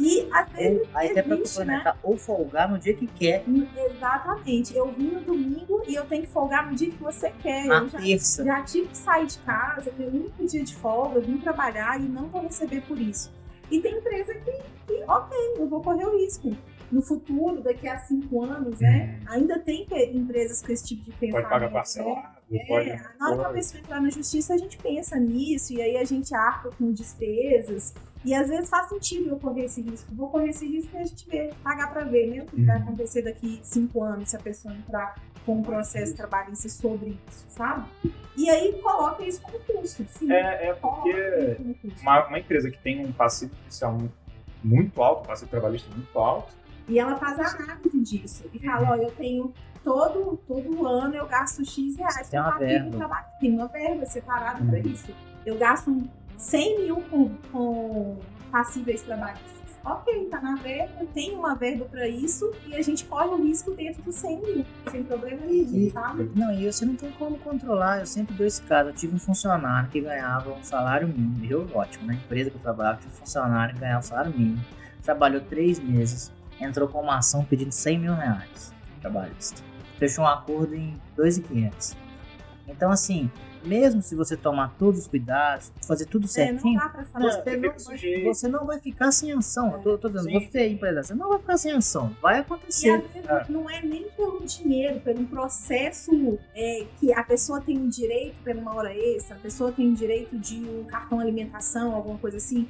E às vezes Ou, aí até pra existe, né? complementar, ou folgar no dia que quer, Exatamente, eu vim no domingo e eu tenho que folgar no dia que você quer. na eu já terça. já tive que sair de casa, ter o único dia de folga, vim trabalhar e não vou receber por isso. E tem empresa que, que ok, eu vou correr o risco. No futuro, daqui a cinco anos, né? Ainda tem empresas com esse tipo de pensamento. Pode pagar né? parcelado, pode. É, na hora que a pessoa entrar na justiça, a gente pensa nisso, e aí a gente arca com despesas. E às vezes faz sentido eu correr esse risco. Vou correr esse risco e a gente vê, pagar para ver, né? O que vai Uhum. acontecer daqui cinco anos se a pessoa entrar com um processo trabalhista sobre isso, sabe? E aí coloca isso como custo. Sim, É, é porque uma, uma empresa que tem um passivo fiscal mu- muito alto, um passivo trabalhista muito alto, E ela faz a análise disso. E fala, ó, eu tenho todo, todo ano eu gasto X reais Tem uma verba. trabalho. Tem uma verba separada para Uhum. isso. Eu gasto 100 mil com, com passíveis trabalhistas. Ok, tá na verba, tem uma verba para isso e a gente corre o risco dentro dos 100 mil, sem problema nenhum, sabe? Não, e você não tem como controlar. Eu sempre dou esse caso. Eu tive um funcionário que ganhava um salário mínimo. Eu, ótimo, na empresa que eu trabalhava, tive um funcionário que ganhava um salário mínimo. Trabalhou três meses, entrou com uma ação pedindo 100 mil reais trabalhista. Fechou um acordo em 2.500. Então, assim, mesmo se você tomar todos os cuidados, fazer tudo É, não certinho, dá pra saber. você, não vai, você não vai ficar sem ação. Eu tô, tô dizendo, Sim. você, empresário, você não vai ficar sem ação. Vai E acontecer. às vezes não é nem pelo dinheiro, pelo processo é, que a pessoa tem um direito pela uma hora extra, a pessoa tem um direito de um cartão alimentação, alguma coisa assim.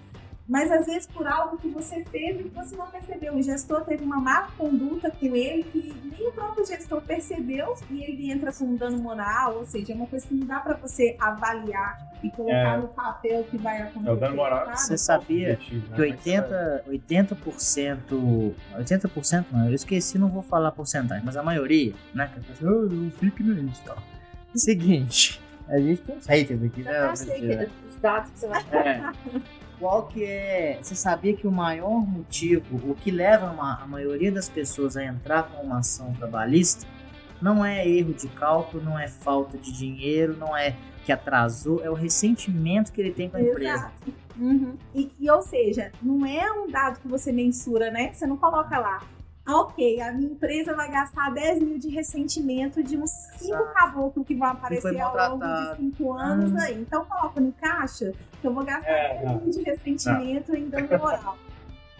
Mas às vezes por algo que você fez e que você não percebeu. O gestor teve uma má conduta com ele que nem o próprio gestor percebeu e ele entra com um dano moral, ou seja, é uma coisa que não dá para você avaliar e colocar É. no papel que vai acontecer. É o dano moral. sabe? Você sabia objetivo, né? que 80, 80%, 80% não, eu esqueci, não vou falar porcentagem, mas a maioria, né? Que a pessoa, "Ah, eu fico no Insta. Seguinte, a gente tem haters aqui, né? Eu achei que os dados que você vai É. Qual que é? Você sabia que o maior motivo, o que leva uma- a maioria das pessoas a entrar com uma ação trabalhista, não é erro de cálculo, não é falta de dinheiro, não é que atrasou, é o ressentimento que ele tem com a empresa. Exato. Uhum. E, e, ou seja, não é um dado que você mensura, né? Você não coloca lá. Ah, ok, a minha empresa vai gastar 10 mil de ressentimento de uns 5 Exato. caboclos que vão aparecer ao longo de maltratado. 5 anos Hum. aí. Então coloca no caixa que eu vou gastar É, 10 não. mil de ressentimento em dano moral.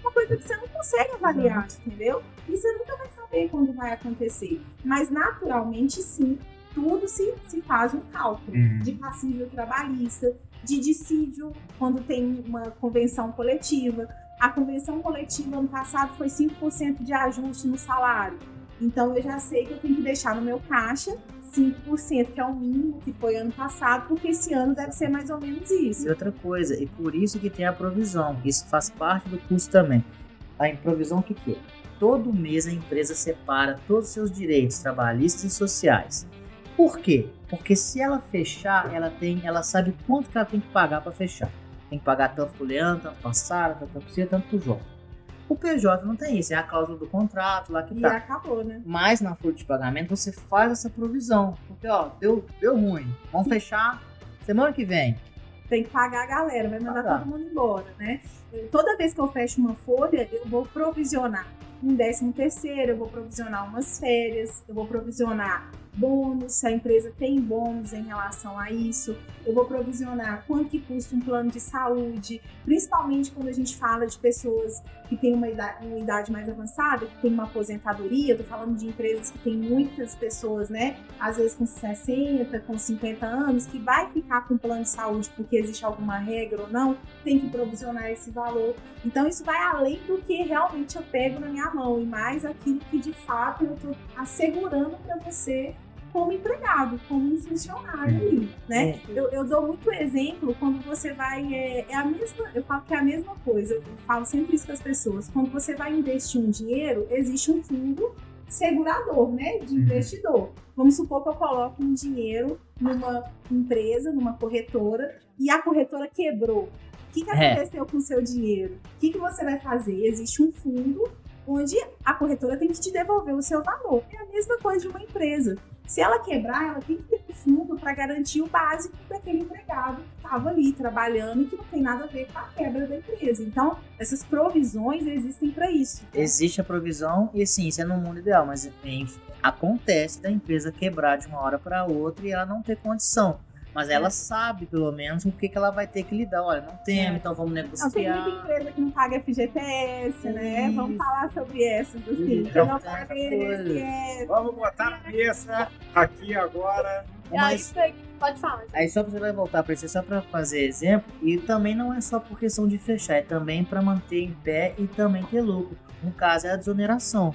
Uma coisa que você não consegue avaliar, entendeu? E você nunca vai saber quando vai acontecer. Mas naturalmente, sim, tudo se, se faz um cálculo Uhum. de passível trabalhista, de dissídio, quando tem uma convenção coletiva. A convenção coletiva ano passado foi 5% de ajuste no salário. Então eu já sei que eu tenho que deixar no meu caixa 5%, que é o mínimo que foi ano passado, porque esse ano deve ser mais ou menos isso. E outra coisa, e por isso que tem a provisão, isso faz parte do custo também. A improvisão o que, que é? Todo mês a empresa separa todos os seus direitos trabalhistas e sociais. Por quê? Porque se ela fechar, ela tem, ela sabe quanto que ela tem que pagar para fechar. Tem que pagar tanto pro Leandro, tanto pra Sara, tanto pra você, tanto pro João. O PJ não tem isso, é a cláusula do contrato lá que E tá. acabou, né? Mas na folha de pagamento você faz essa provisão. Porque, ó, deu, deu ruim. Vamos fechar semana que vem. Tem que pagar a galera, vai mandar Pagar. todo mundo embora, né? Toda vez que eu fecho uma folha, eu vou provisionar um décimo terceiro, eu vou provisionar umas férias, eu vou provisionar bônus, se a empresa tem bônus em relação a isso, eu vou provisionar quanto que custa um plano de saúde, principalmente quando a gente fala de pessoas que têm uma idade, uma idade mais avançada, que tem uma aposentadoria, tô falando de empresas que tem muitas pessoas, né, às vezes com 60, com 50 anos, que vai ficar com plano de saúde porque existe alguma regra ou não, tem que provisionar esse valor. Então isso vai além do que realmente eu pego na minha mão e mais aquilo que de fato eu estou assegurando para você como empregado, como um funcionário ali, né? É. Eu, eu dou muito exemplo quando você vai é, é a mesma, eu falo que é a mesma coisa. Eu falo sempre isso com as pessoas. Quando você vai investir um dinheiro, existe um fundo segurador, né, de Uhum. investidor. Vamos supor que eu coloco um dinheiro numa empresa, numa corretora, e a corretora quebrou. O que, que É. aconteceu com o seu dinheiro? O que, que você vai fazer? Existe um fundo onde a corretora tem que te devolver o seu valor. É a mesma coisa de uma empresa. Se ela quebrar, ela tem que ter um fundo para garantir o básico daquele empregado que estava ali trabalhando e que não tem nada a ver com a quebra da empresa. Então, essas provisões existem para isso. Existe a provisão e sim, isso é no mundo ideal, mas em- acontece da empresa quebrar de uma hora para outra e ela não ter condição. Mas ela sabe, pelo menos, o que, que ela vai ter que lidar. Olha, não temos, É. então vamos Não, tem negociar. muita empresa que não paga FGTS, né? Isso. Vamos falar sobre essas, assim. Não É paga. INSS. Vamos botar a cabeça aqui agora. Mas, Pode falar. Aí só você vai voltar para isso, é só para fazer exemplo, e também não é só por questão de fechar, é também para manter em pé e também ter lucro. No caso é a desoneração.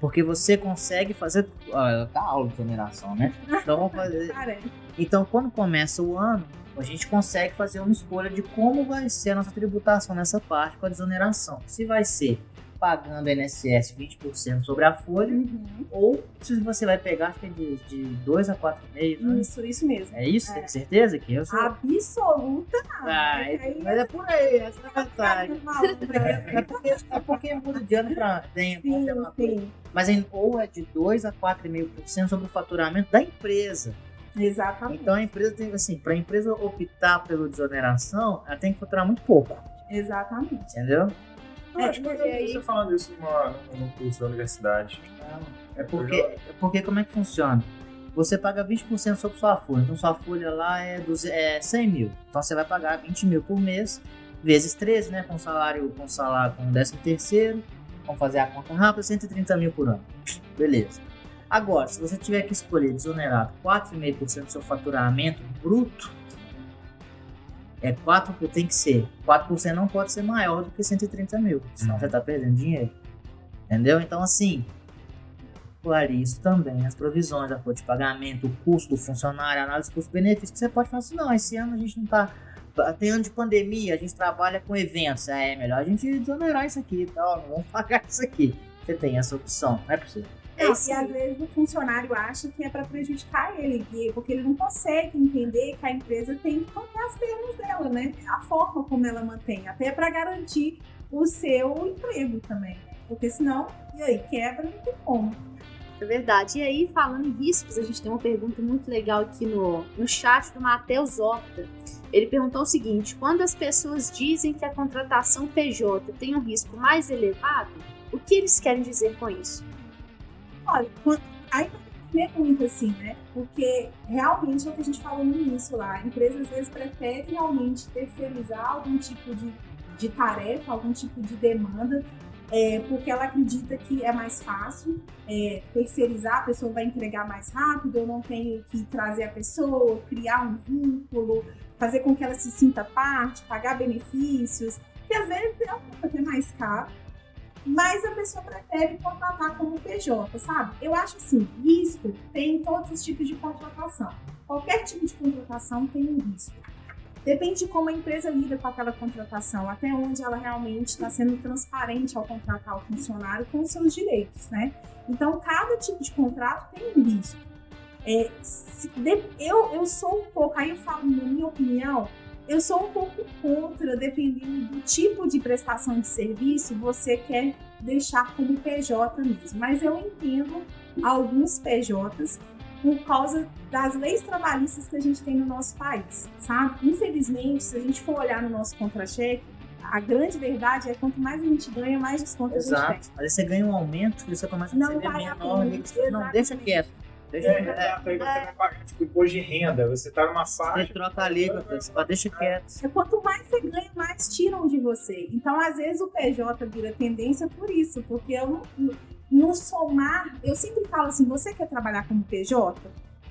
Porque você consegue fazer. Olha, tá aula de desoneração, né? Então, vamos fazer... então, quando começa o ano, a gente consegue fazer uma escolha de como vai ser a nossa tributação nessa parte com a desoneração. Se vai ser pagando INSS 20% sobre a folha, uhum. ou se você vai pegar acho que é de, de 2 a 4 meses. Né? Isso, isso mesmo. É isso? É. Tem certeza que eu sou. Absoluta ah, é, Mas é por aí, essa é a vantagem. é, porque, é porque muda de ano para dentro. Sim, sim. Mas em, ou é de 2 a 4,5% sobre o faturamento da empresa. Exatamente. Então a empresa tem assim, para a empresa optar pela desoneração, ela tem que faturar muito pouco. Exatamente. Entendeu? Não, é, acho que eu aí... você falando isso numa, num curso da universidade. É porque, é porque como é que funciona? Você paga 20% sobre sua folha. Então sua folha lá é, 200, é 100 mil. Então você vai pagar 20 mil por mês, vezes 13, né? Com salário, com salário com 13 terceiro. Vamos fazer a conta rápida, 130 mil por ano. Beleza. Agora, se você tiver que escolher desonerado 4,5% do seu faturamento bruto, é 4, tem que ser. 4% não pode ser maior do que 130 mil, senão uhum. você está perdendo dinheiro. Entendeu? Então, assim, por isso também as provisões, a folha de pagamento, o custo do funcionário, a análise custo-benefício, que você pode falar assim, não, esse ano a gente não está tem ano de pandemia, a gente trabalha com eventos, é melhor a gente desonerar isso aqui e tal, não vamos pagar isso aqui. Você tem essa opção, não é possível. É, e às vezes o funcionário acha que é para prejudicar ele, porque ele não consegue entender que a empresa tem que manter as pernas dela, né? A forma como ela mantém, até para garantir o seu emprego também. Né? Porque senão, e aí, quebra, não tem como. É verdade. E aí, falando em riscos, a gente tem uma pergunta muito legal aqui no, no chat do Matheus Horta. Ele perguntou o seguinte: quando as pessoas dizem que a contratação PJ tem um risco mais elevado, o que eles querem dizer com isso? Olha, aí é muito assim, né? Porque realmente é o que a gente falou no início lá. A empresa às vezes prefere realmente terceirizar algum tipo de, de tarefa, algum tipo de demanda, é, porque ela acredita que é mais fácil é, terceirizar, a pessoa vai entregar mais rápido, eu não tenho que trazer a pessoa, criar um vínculo, fazer com que ela se sinta parte, pagar benefícios, que às vezes é até mais caro, mas a pessoa prefere contratar como PJ, sabe? Eu acho assim, risco tem em todos os tipos de contratação. Qualquer tipo de contratação tem um risco. Depende de como a empresa lida com aquela contratação, até onde ela realmente está sendo transparente ao contratar o funcionário com seus direitos, né? Então, cada tipo de contrato tem um risco. É, eu, eu sou um pouco, aí eu falo, na minha opinião, eu sou um pouco contra, dependendo do tipo de prestação de serviço, você quer deixar como PJ mesmo. Mas eu entendo alguns PJs por causa das leis trabalhistas que a gente tem no nosso país, sabe? Infelizmente, se a gente for olhar no nosso contra-cheque, a grande verdade é quanto mais a gente ganha, mais desconto Exato. a gente tem. Mas você ganha um aumento e você começa a não receber menor. Não, deixa quieto. Deixa é, é, aí você vai pagar tipo, imposto de renda, você tá numa faixa. Você troca a liga, você deixa quieto. É, quanto mais você ganha, mais tiram de você. Então, às vezes, o PJ vira tendência por isso, porque eu não, no somar, eu sempre falo assim: você quer trabalhar como PJ?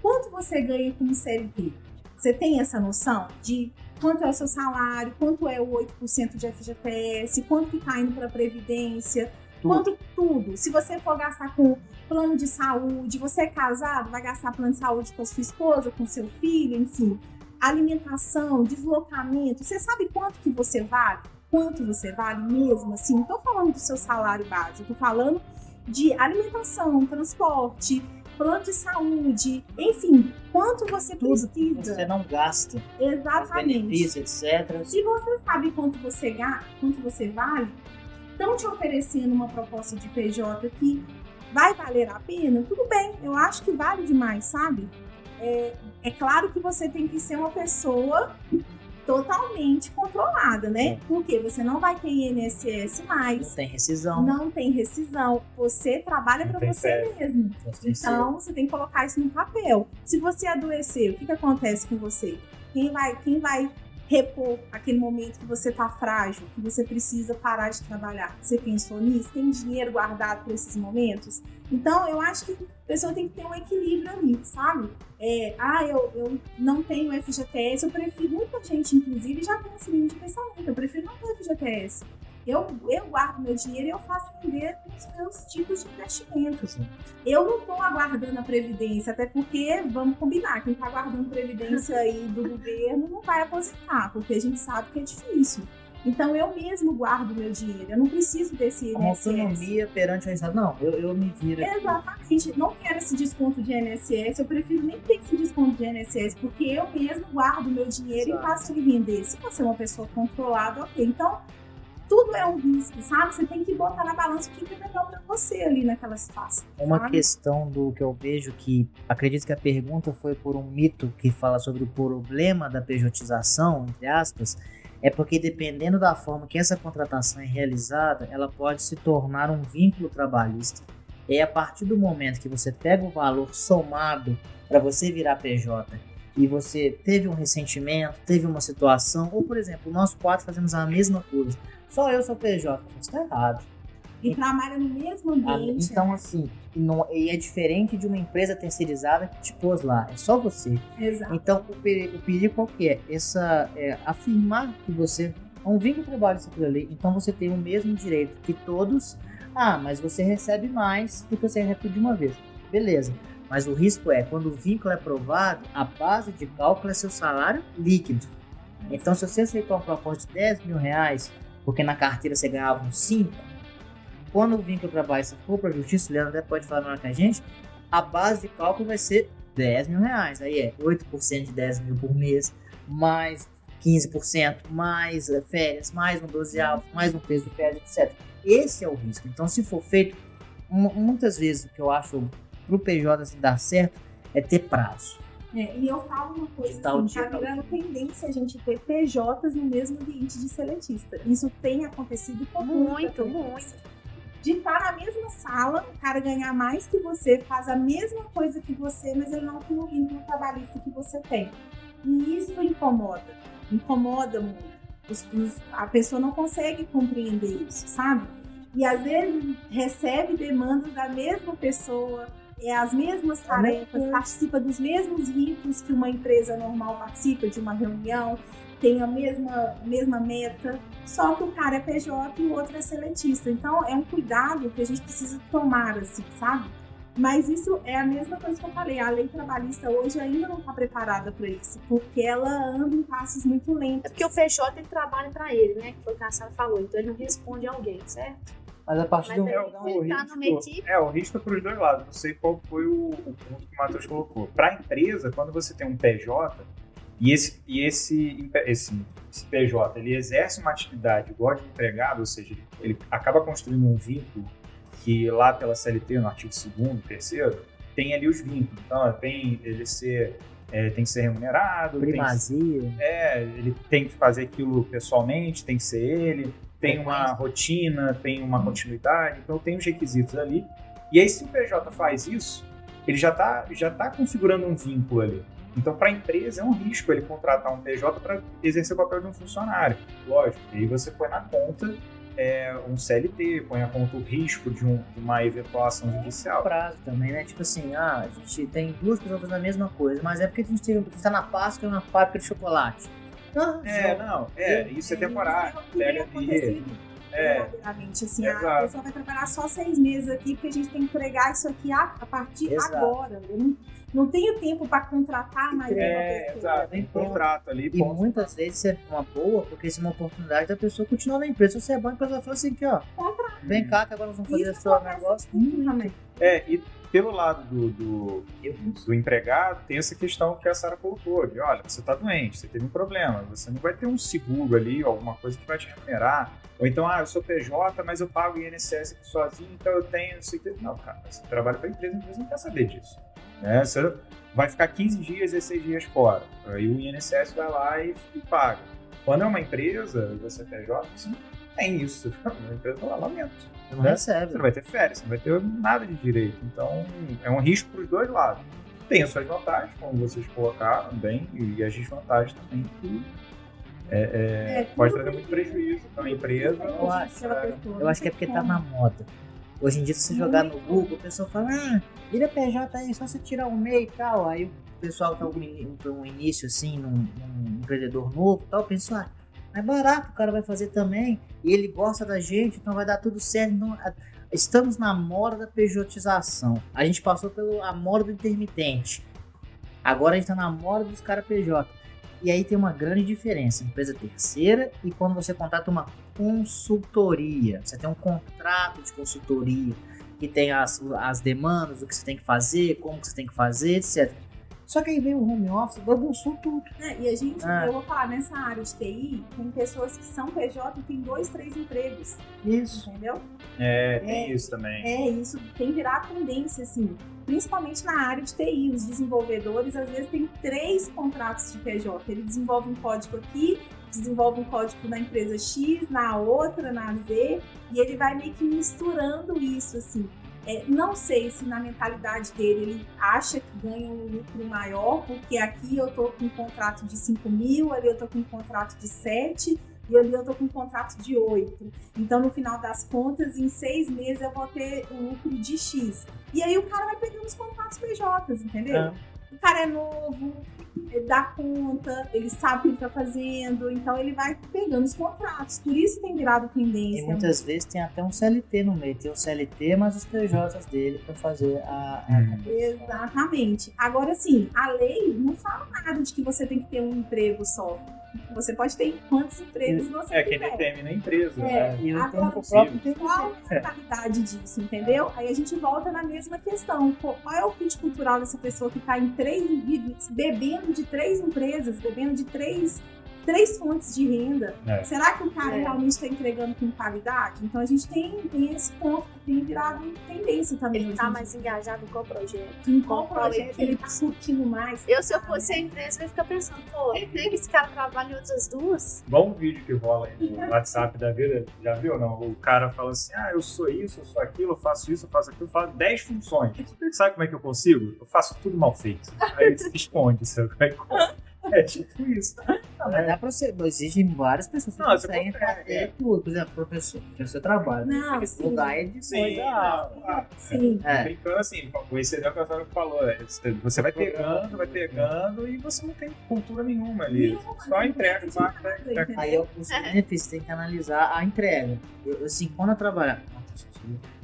Quanto você ganha como CLT? Você tem essa noção de quanto é o seu salário, quanto é o 8% de FGTS, quanto que está indo para a Previdência, tudo. quanto tudo. Se você for gastar com plano de saúde, você é casado, vai gastar plano de saúde com a sua esposa, com seu filho, enfim. Alimentação, deslocamento, você sabe quanto que você vale? Quanto você vale mesmo? Assim, não estou falando do seu salário básico, estou falando de alimentação, transporte, plano de saúde, enfim, quanto você Tudo precisa. você não gasta. Exatamente. Benefícios, etc. Se você sabe quanto você, quanto você vale, estão te oferecendo uma proposta de PJ que Vai valer a pena? Tudo bem, eu acho que vale demais, sabe? É, é claro que você tem que ser uma pessoa totalmente controlada, né? É. Porque você não vai ter INSS mais. Não tem rescisão. Não tem rescisão. Você trabalha para você mesmo. Então, você tem que colocar isso no papel. Se você adoecer, o que, que acontece com você? Quem vai, quem vai repor aquele momento que você está frágil, que você precisa parar de trabalhar. Você pensou nisso? Tem dinheiro guardado para esses momentos? Então, eu acho que a pessoa tem que ter um equilíbrio ali, sabe? É, ah, eu, eu não tenho FGTS, eu prefiro, muita gente, inclusive, já tem esse nível de pensamento, eu prefiro não ter FGTS. Eu, eu guardo meu dinheiro e eu faço render os meus tipos de investimentos. Eu não estou aguardando a Previdência, até porque, vamos combinar, quem está aguardando Previdência aí do governo não vai aposentar, porque a gente sabe que é difícil. Então eu mesmo guardo meu dinheiro, eu não preciso desse Uma INSS. autonomia perante o Estado. Não, eu, eu me viro aqui. Exatamente, não quero esse desconto de INSS, eu prefiro nem ter esse desconto de INSS, porque eu mesmo guardo meu dinheiro Exato. e faço ele render. Se você é uma pessoa controlada, ok. Então, tudo é um risco, sabe? Você tem que botar na balança o que é melhor pra você ali naquela situação. Uma sabe? questão do que eu vejo que acredito que a pergunta foi por um mito que fala sobre o problema da pejotização, entre aspas, é porque dependendo da forma que essa contratação é realizada, ela pode se tornar um vínculo trabalhista. E a partir do momento que você pega o valor somado para você virar PJ e você teve um ressentimento, teve uma situação, ou por exemplo, nós quatro fazemos a mesma coisa, só eu sou PJ, isso está errado. E trabalha no mesmo Ah, ambiente. Então, assim, não, e é diferente de uma empresa terceirizada que te pôs lá, é só você. Exato. Então, o, peri- o perigo qual que é? Essa, é afirmar que você é um vínculo trabalho isso aquilo ali, então você tem o mesmo direito que todos. Ah, mas você recebe mais do que você recebe de uma vez. Beleza. Mas o risco é, quando o vínculo é aprovado, a base de cálculo é seu salário líquido. Então, se você aceitou uma proposta de 10 mil reais, porque na carteira você ganhava uns 5, quando o vínculo trabalho se for para a justiça, o Leandro até pode falar que a gente, a base de cálculo vai ser 10 mil reais. Aí é 8% de 10 mil por mês, mais 15%, mais eh, férias, mais um 12 avos, mais um peso de férias, etc. Esse é o risco. Então, se for feito, mu- muitas vezes o que eu acho pro PJ assim, dar certo é ter prazo. É, e eu falo uma coisa, De tal assim, tá virando tendência a gente ter PJs no mesmo ambiente de seletista. Isso tem acontecido com muita Muito, muito. De estar na mesma sala, o cara ganhar mais que você, faz a mesma coisa que você, mas ele não tem o vínculo trabalhista que você tem. E isso incomoda, incomoda muito. Os- os- a pessoa não consegue compreender isso, sabe? E às vezes recebe demandas da mesma pessoa, é as mesmas tarefas, participa dos mesmos ritos que uma empresa normal participa de uma reunião, tem a mesma, mesma meta, só que o cara é PJ e o outro é seletista. Então é um cuidado que a gente precisa tomar, assim, sabe? Mas isso é a mesma coisa que eu falei. A lei trabalhista hoje ainda não está preparada para isso, porque ela anda em passos muito lentos. É porque o PJ ele trabalha pra ele, né? Que foi o que a Sara falou. Então ele não responde a alguém, certo? Mas a partir Mas do aí, É, o, então, ele o tá risco, é, o risco é para os dois lados. Não sei qual foi o, o ponto que o Matheus colocou. Para a empresa, quando você tem um PJ e esse, e esse, esse, esse PJ ele exerce uma atividade igual de empregado, ou seja, ele, ele acaba construindo um vínculo que lá pela CLT, no artigo 2 terceiro, tem ali os vínculos. Então, tem ele ser, é, tem que ser remunerado, tem primazia, é, ele tem que fazer aquilo pessoalmente, tem que ser ele, tem uma rotina, tem uma continuidade, então tem os requisitos ali. E aí, se o PJ faz isso, ele já está já tá configurando um vínculo ali. Então, para a empresa, é um risco ele contratar um PJ para exercer o papel de um funcionário. Lógico, e aí você põe na conta é, um CLT, põe na conta o risco de, um- de uma eventual ação judicial. prazo também, né? Tipo assim, ah, a gente tem duas pessoas fazendo a mesma coisa, mas é porque a gente está na Páscoa e uma fábrica de chocolate. Ah, É, já- não, é, isso é temporário. Pega acontecido É, verdadeiramente, assim, a Exato. pessoa vai trabalhar só seis meses aqui, porque a gente tem que entregar isso aqui a, a partir Exato. agora. Eu não, não tenho tempo para contratar mais é, uma pessoa. exato, tem contrato ali, E ponto. muitas vezes é uma boa, porque isso é uma oportunidade da pessoa continuar na empresa. Se você é bom, a pessoa fala assim, aqui, ó, vem cá que agora nós vamos fazer Isso seu negócio. muito também. É, e pelo lado do, do, do empregado, tem essa questão que a Sara colocou, de olha, você está doente, você teve um problema, você não vai ter um seguro ali, alguma coisa que vai te remunerar. Ou então, ah, eu sou PJ, mas eu pago INSS aqui sozinho, então eu tenho, não sei o que. Não, cara, você trabalha para a empresa, a empresa não quer saber disso. Né? Você vai ficar 15 dias, 16 dias fora. Aí o INSS vai lá e, e paga. Quando é uma empresa, você é PJ, você não tem isso. A empresa fala, lamento. Você não né? recebe. Você não vai ter férias, você não vai ter nada de direito. Então, é um risco para os dois lados. Tem as suas vantagens, como vocês colocaram bem, e as desvantagens também que é, É, pode tudo trazer muito prejuízo para a empresa. Eu acho, pessoa, Eu acho que é porque tá como. na moda. Hoje em dia, se você jogar no Google, o pessoal fala, ah, vira PJ aí, só você tirar um MEI e tal. Aí o pessoal tá um, um início assim, num, num empreendedor novo e tal, pensa, ah, é barato, o cara vai fazer também, e ele gosta da gente, então vai dar tudo certo. Então, estamos na moda da pejotização. A gente passou pela moda do intermitente. Agora a gente tá na moda dos caras PJ. E aí tem uma grande diferença, empresa terceira e quando você contrata uma consultoria. Você tem um contrato de consultoria que tem as, as demandas, o que você tem que fazer, como que você tem que fazer, etc. Só que aí vem o home office, bagunçou tudo. né? E a gente, Ah. eu vou falar, nessa área de TI, tem pessoas que são PJ e tem dois, três empregos, Isso. entendeu? É, tem isso também. É, isso tem virado tendência, assim. Principalmente na área de TI, os desenvolvedores às vezes têm três contratos de PJ. Ele desenvolve um código aqui, desenvolve um código na empresa X, na outra, na Z, e ele vai meio que misturando isso, assim. É, não sei se na mentalidade dele ele acha que ganha um lucro maior, porque aqui eu tô com um contrato de 5 mil, ali eu tô com um contrato de 7, e ali eu tô com um contrato de 8. Então, no final das contas, em seis meses eu vou ter um lucro de X. E aí o cara vai pegando os contratos PJs, entendeu? É. O cara é novo, ele dá conta, ele sabe o que ele tá fazendo, então ele vai pegando os contratos. Por isso tem virado E tendência. muitas vezes tem até um CLT no meio. Tem o CLT, mas os PJs dele para fazer a. a- Hum. Exatamente. Agora, sim, a lei não fala nada de que você tem que ter um emprego só. Você pode ter quantos empregos você É quem determina a empresa, É. né? E Agora, próprio Qual a TNT. mentalidade disso, entendeu? Aí a gente volta na mesma questão. Pô, Qual é o fit cultural dessa pessoa que está em três indivíduos, bebendo de três empresas, bebendo de três, três fontes de renda? É. Será que o cara É. realmente está entregando com qualidade? Então a gente tem, tem esse ponto que tem virado tendência também. Ele tá em mais engajado com o projeto. em qual qual projeto ele está curtindo mais. Eu, se eu fosse a empresa, eu ia ficar pensando, pô, tem que esse cara trabalha em outras duas? Bom vídeo que rola aí no WhatsApp da vida, já viu não? O cara fala assim, ah, eu sou isso, eu sou aquilo, eu faço isso, eu faço aquilo, eu faço 10 funções. Sabe como é que eu consigo? Eu faço tudo mal feito. Aí ele se esconde, sabe? Aí, É tipo isso. Não, mas dá pra você. Existem várias pessoas que Não, você conseguem consegue, fazer é. tudo. Por exemplo, professor, professor trabalha. Não, Você sim. mudar é de Sim, coisa. ah, Sim. É. Brincando assim, com esse exemplo que a senhora falou, é, você vai pegando, vai pegando e você não tem cultura nenhuma ali. Só não entrega, entendeu? Aí é o custo-benefício, tem que analisar a entrega. Eu, assim, quando eu trabalhar.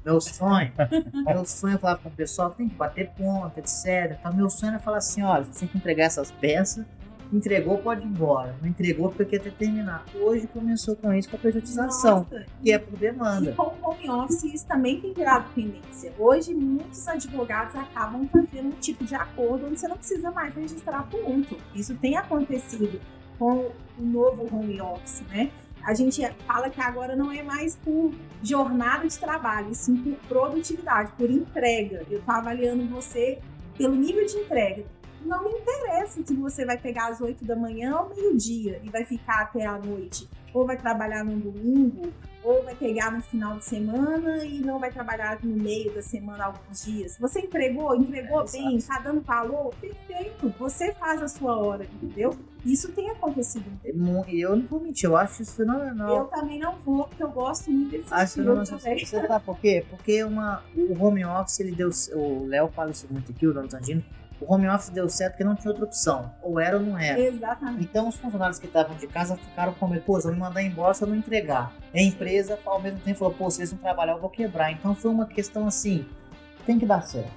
Meu sonho, meu sonho é falar com o pessoal, tem que bater ponta, etc. Então, meu sonho é falar assim: olha, você tem que entregar essas peças, entregou, pode ir embora. Não entregou porque quer terminar. Hoje começou com isso, com a pejotização, Nossa, que é por E demanda. com o home office, isso também tem virado tendência. Hoje, muitos advogados acabam fazendo um tipo de acordo onde você não precisa mais registrar ponto. Isso tem acontecido com o novo home office, né? A gente fala que agora não é mais por jornada de trabalho, e sim por produtividade, por entrega. Eu estou avaliando você pelo nível de entrega. Não me interessa se você vai pegar às 8 da manhã ou meio-dia e vai ficar até a noite, ou vai trabalhar no domingo, ou vai pegar no final de semana e não vai trabalhar no meio da semana alguns dias. Você entregou, entregou É, bem, tá dando valor, perfeito. Você faz a sua hora, entendeu? Isso tem acontecido. É E eu não vou mentir, eu acho isso fenomenal. Eu também não vou, porque eu gosto muito desse Acho fenomenal. também. Você sabe por quê? Porque uma, o home office, ele deu. O Léo fala isso muito aqui, o Dono Tandino. O home office deu certo porque não tinha outra opção. Ou era ou não era. Exatamente. Então os funcionários que estavam de casa ficaram com medo, pô, se eu me mandar embora se eu não entregar. E a empresa, ao mesmo tempo, falou, pô, se eles não trabalhar, eu vou quebrar. Então foi uma questão assim, tem que dar certo.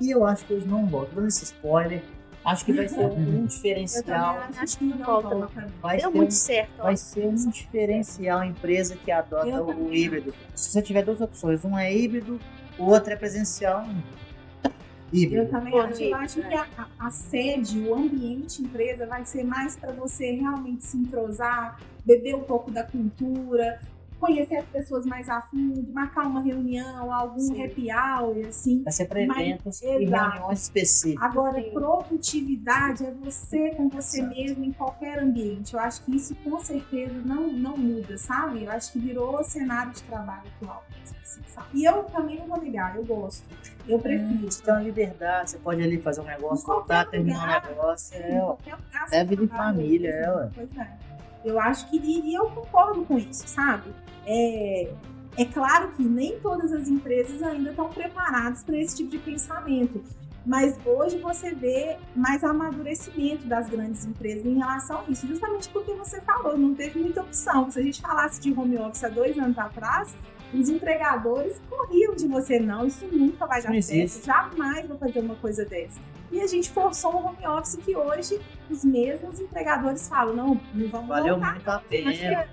E eu acho que eles não. Tô dando esse spoiler. Acho que vai ser um Eu diferencial. acho, acho que não volta, não. Vai Deu ser, muito um, certo, ó. vai ser um diferencial a empresa que adota Eu o também híbrido. Se você tiver duas opções, um é híbrido, o outro é presencial. Híbrido. Eu também acho. Eu acho né? que a, a- sede, o ambiente empresa vai ser mais para você realmente se entrosar, beber um pouco da cultura, conhecer as pessoas mais a fundo, marcar uma reunião, algum Sim. happy hour, assim. Vai ser para eventos e reuniões específicas. Agora, Sim. produtividade é você com você Exato. mesmo em qualquer ambiente. Eu acho que isso com certeza não, não muda, sabe? Eu acho que virou o cenário de trabalho atual. assim, sabe? E eu também não vou negar, eu gosto. Eu prefiro. Você tem uma liberdade, você pode ali fazer um negócio, voltar, terminar um negócio. É, ó. É você vida em família, é, ué. Pois é. Eu acho que, e eu concordo com isso, sabe? É, é claro que nem todas as empresas ainda estão preparadas para esse tipo de pensamento. Mas hoje você vê mais amadurecimento das grandes empresas em relação a isso, justamente porque você falou, não teve muita opção. Se a gente falasse de home office há dois anos atrás, os empregadores corriam de você, não, isso nunca vai dar certo, jamais vou fazer uma coisa dessa. E a gente forçou um home office que hoje os mesmos empregadores falam, não, não vamos Valeu voltar. muito a pena.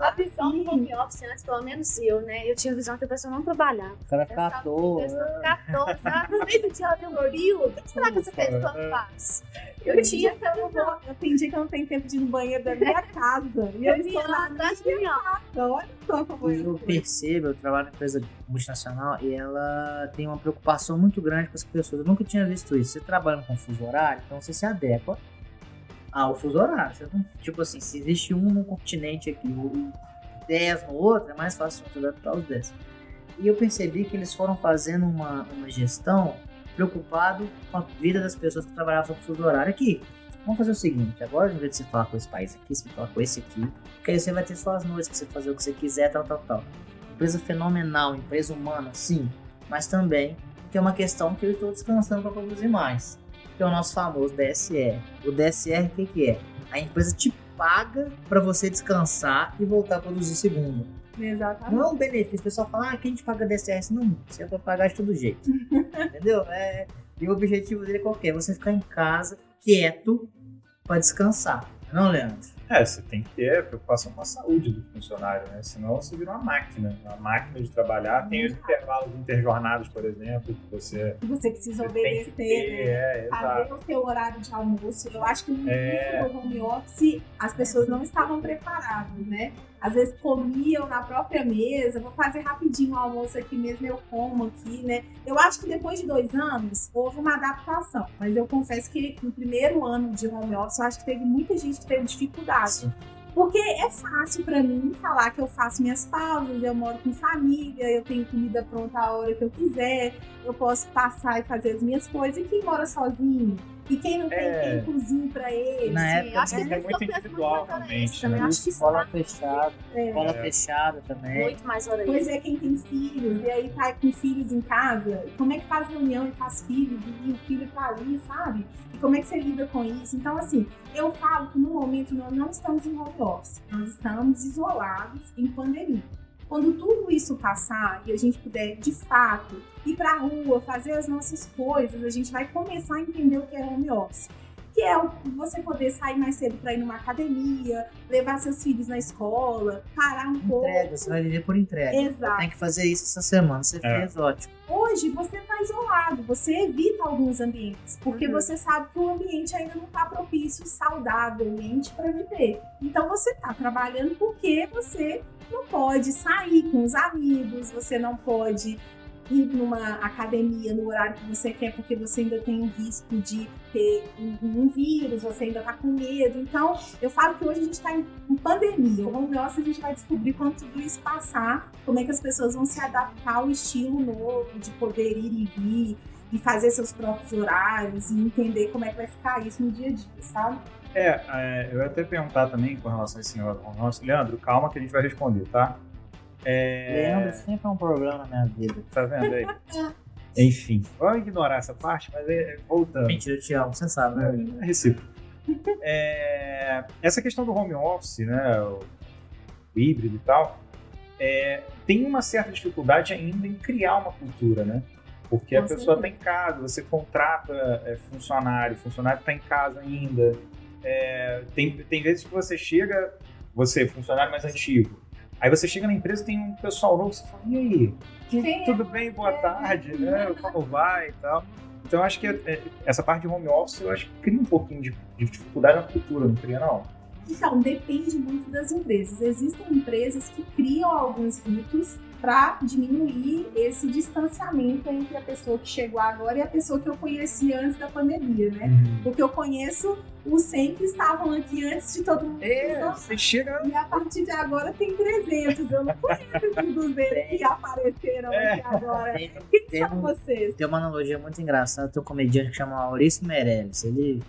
A visão do home office antes, pelo menos eu, né? Eu tinha a visão que a pessoa não trabalhava. O cara ficar à A toa. pessoa ficar à toa, sabe? No meio do dia ela um gorila, o que será que essa pessoa faz? Eu tinha que eu não vou, eu dia que eu não tenho tempo de ir no banheiro da minha casa. E eu Eu estou lá atrás de mim, ó. casa. Olha só como é. Eu percebo, eu trabalho numa empresa multinacional e ela tem uma preocupação muito grande com as pessoas. Eu nunca tinha visto isso. Você trabalha com fuso horário, então você se adequa ao fuso horário. Não- tipo assim, se existe um no continente aqui e 10 no outro, é mais fácil você adaptar os 10. E eu percebi que eles foram fazendo uma, uma gestão preocupado com a vida das pessoas que trabalhavam com fuso horário aqui. Vamos fazer o seguinte, agora em vez de você falar com esse país aqui, você fala com esse aqui, porque aí você vai ter suas noites pra você fazer o que você quiser, tal, tal, tal. Empresa fenomenal, empresa humana, sim, mas também tem uma questão que eu estou descansando para produzir mais, que é o nosso famoso DSR. O DSR, o que, que é? A empresa te paga para você descansar e voltar a produzir segunda. Exatamente. Não é um benefício. O pessoal fala, ah, quem gente paga DSR? Não, você é pra pagar de todo jeito. Entendeu? É, e o objetivo dele é qual que é? Você ficar em casa, quieto, para descansar. Não, Leandro? É, você tem que ter preocupação com a saúde do funcionário, né? Senão você vira uma máquina, uma máquina de trabalhar. Tem os intervalos interjornados, por exemplo, que você, Que você precisa você obedecer, ter. né? É, exato. Fazer o seu horário de almoço. Eu acho que no É. início do home office as pessoas não estavam preparadas, né? Às vezes comiam na própria mesa, vou fazer rapidinho o almoço aqui mesmo, eu como aqui, né? Eu acho que depois de dois anos houve uma adaptação, mas eu confesso que no primeiro ano de home office eu acho que teve muita gente que teve dificuldade. Porque é fácil pra mim falar que eu faço minhas pausas, eu moro com família, eu tenho comida pronta a hora que eu quiser, eu posso passar e fazer as minhas coisas. E quem mora sozinho? E quem não tem É. quem cozinha pra ele? Na Sim, época, acho que é eles muito individual, realmente, extra, né? né? Acho que Escola está fechada, É. escola É. fechada também. muito mais hora Pois é, quem tem filhos, e aí tá com filhos em casa, como é que faz reunião e faz filhos, e o filho tá ali, sabe? E como é que você lida com isso? Então, assim, eu falo que no momento nós não estamos em home office, nós estamos isolados em pandemia. Quando tudo isso passar e a gente puder, de fato, ir pra rua, fazer as nossas coisas, a gente vai começar a entender o que é home office. Que é o- você poder sair mais cedo para ir numa academia, levar seus filhos na escola, parar um pouco. Entrega, você vai viver por entrega. Exato. Tem que fazer isso essa semana. Você É. fez, ótimo. Hoje você está isolado, você evita alguns ambientes, porque Uhum. você sabe que o ambiente ainda não está propício saudavelmente para viver. Então você está trabalhando porque você não pode sair com os amigos, você não pode ir numa academia no horário que você quer, porque você ainda tem o risco de ter um, um vírus, você ainda está com medo. Então, eu falo que hoje a gente está em, em pandemia. O home office a gente vai descobrir quando tudo isso passar, como é que as pessoas vão se adaptar ao estilo novo, de poder ir e vir, e fazer seus próprios horários, e entender como é que vai ficar isso no dia a dia, sabe? É, é, eu ia até perguntar também com relação a esse office. Leandro, calma que a gente vai responder, tá? É, Leandro sempre é um problema na minha vida. Tá vendo aí? Enfim, vamos ignorar essa parte, mas é, voltando. Mentira, eu te amo, você sabe, né? É recíproco. É, essa questão do home office, né, o, o híbrido e tal, é, tem uma certa dificuldade ainda em criar uma cultura, né? Porque a Com pessoa está certeza. em casa, você contrata é, funcionário, o funcionário está em casa ainda. É, tem, tem vezes que você chega, você, funcionário mais antigo, aí você chega na empresa e tem um pessoal novo, você fala, e aí? Quem é Tudo bem, boa tarde, né? Como vai e tal. Então eu acho que é, essa parte de home office eu acho que cria um pouquinho de, de dificuldade na cultura, não cria não? Então, depende muito das empresas. Existem empresas que criam alguns ritos para diminuir esse distanciamento entre a pessoa que chegou agora e a pessoa que eu conheci antes da pandemia, né? Porque eu conheço os 100 que estavam aqui antes de todo mundo. É, você chega. E a partir de agora tem 300. Eu não conheço esses 200 que apareceram É. aqui agora. Tem, Quem tem são um- vocês? tem uma analogia muito engraçada. Tem um comediante que chama Maurício Meirelles. Ele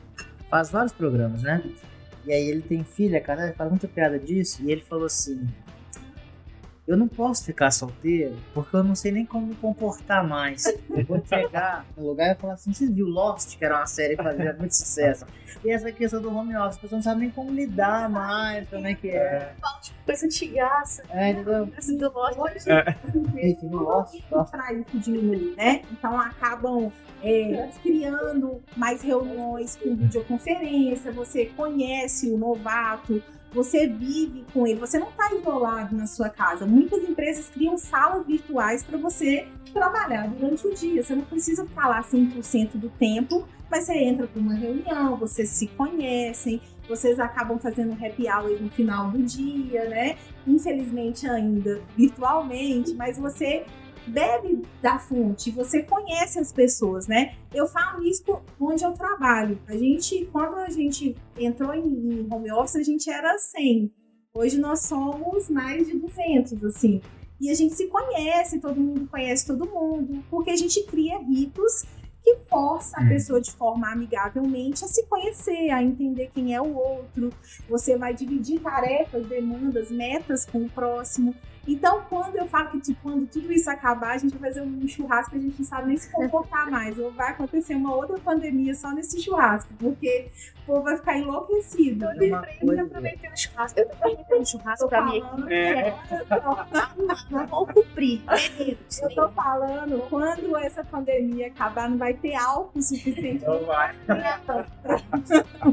faz vários programas, né? E aí ele tem filha, cara, ele faz muita piada disso. E ele falou assim: Eu não posso ficar solteiro porque eu não sei nem como me comportar mais. Eu vou chegar no lugar e falar assim: Você viu Lost, que era uma série que fazia muito sucesso? E essa questão do home office, as pessoas não sabem nem como lidar mais, como é que é. Coisa antigaça. É, entendeu? Essa do Lost. Hoje, É. Esse Lost, para isso diminuir, né? Então acabam é, criando mais reuniões com videoconferência, você conhece o novato, você vive com ele, você não está isolado na sua casa. Muitas empresas criam salas virtuais para você trabalhar durante o dia. Você não precisa ficar lá 100% do tempo, mas você entra para uma reunião, vocês se conhecem, vocês acabam fazendo happy hour no final do dia, né? Infelizmente ainda virtualmente, mas você bebe da fonte, você conhece as pessoas, né? Eu falo isso onde eu trabalho. A gente, quando a gente entrou em, em home office, a gente era 100. Hoje nós somos mais de 200, assim. E a gente se conhece, todo mundo conhece todo mundo, porque a gente cria ritos que força a Hum. pessoa de forma amigavelmente a se conhecer, a entender quem é o outro. Você vai dividir tarefas, demandas, metas com o próximo. Então, quando eu falo que tipo, quando tudo isso acabar, a gente vai fazer um churrasco que a gente não sabe nem se comportar mais. Ou vai acontecer uma outra pandemia só nesse churrasco, porque o povo vai ficar enlouquecido. Eu lembrei, coisa- eu aproveitei churrasco. Eu aproveitei no churrasco Tô pra mim. falando, É. Não vou cumprir. eu tô falando, quando essa pandemia acabar, não vai ter álcool suficiente Então vai.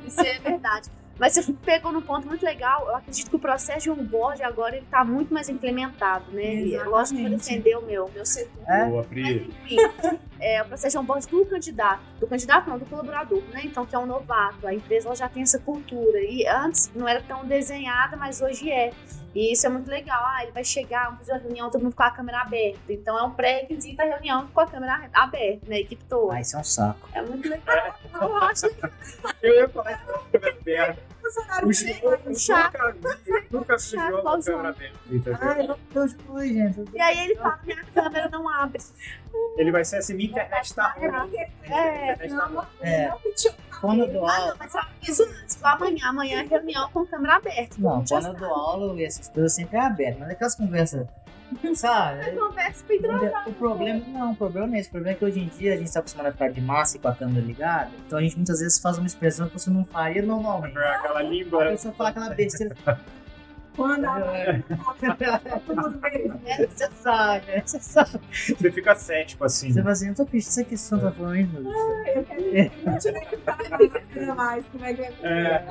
Isso é verdade. Mas você pegou num ponto muito legal. Eu acredito que o processo de onboard agora ele tá muito mais implementado, né? E é Lógico que eu vou Exatamente. defender o meu, meu setor. É? Boa, Mas Pri. enfim, é, o processo de onboard do candidato. Do candidato não, do colaborador, né? Então, que é um novato. A empresa ela já tem essa cultura. E antes não era tão desenhada, mas hoje é. E isso é muito legal. Ah, ele vai chegar, vamos fazer uma reunião, todo mundo com a câmera aberta. Então é um pré-requisito a reunião com a câmera aberta, né? A equipe toda. Ah, isso é um saco. É muito legal. Eu acho Eu ia falar isso na câmera aberta. Funcionário dele. outros chato. nunca vi, nunca se Chato, viu na igualzinho. câmera aberta. entendeu? Ai, meu Deus, foi, gente. E aí ele fala, minha câmera não abre. Ele vai ser assim, minha internet tá ruim. É, Minha internet tá ruim. É, quando eu dou Ah, aula. não, mas eu aviso antes. Amanhã, amanhã é reunião com câmera aberta. Não, quando eu dou aula, essas coisas sempre é aberto. Mas aquelas conversas, sabe? sabe. Conversa com o O problema não, o problema não é esse. O problema é que hoje em dia a gente está acostumado a ficar de massa e com a câmera ligada. Então a gente muitas vezes faz uma expressão que você não faria normalmente. Aquela A língua. pessoa fala aquela besteira. Quando a tudo bem. É, Você sabe, né? Você sabe. Você fica cético assim. Você fala assim, eu tô pedindo isso aqui, você tá falando isso, meu Deus. Eu quero tive que fazer mais como é que vai É.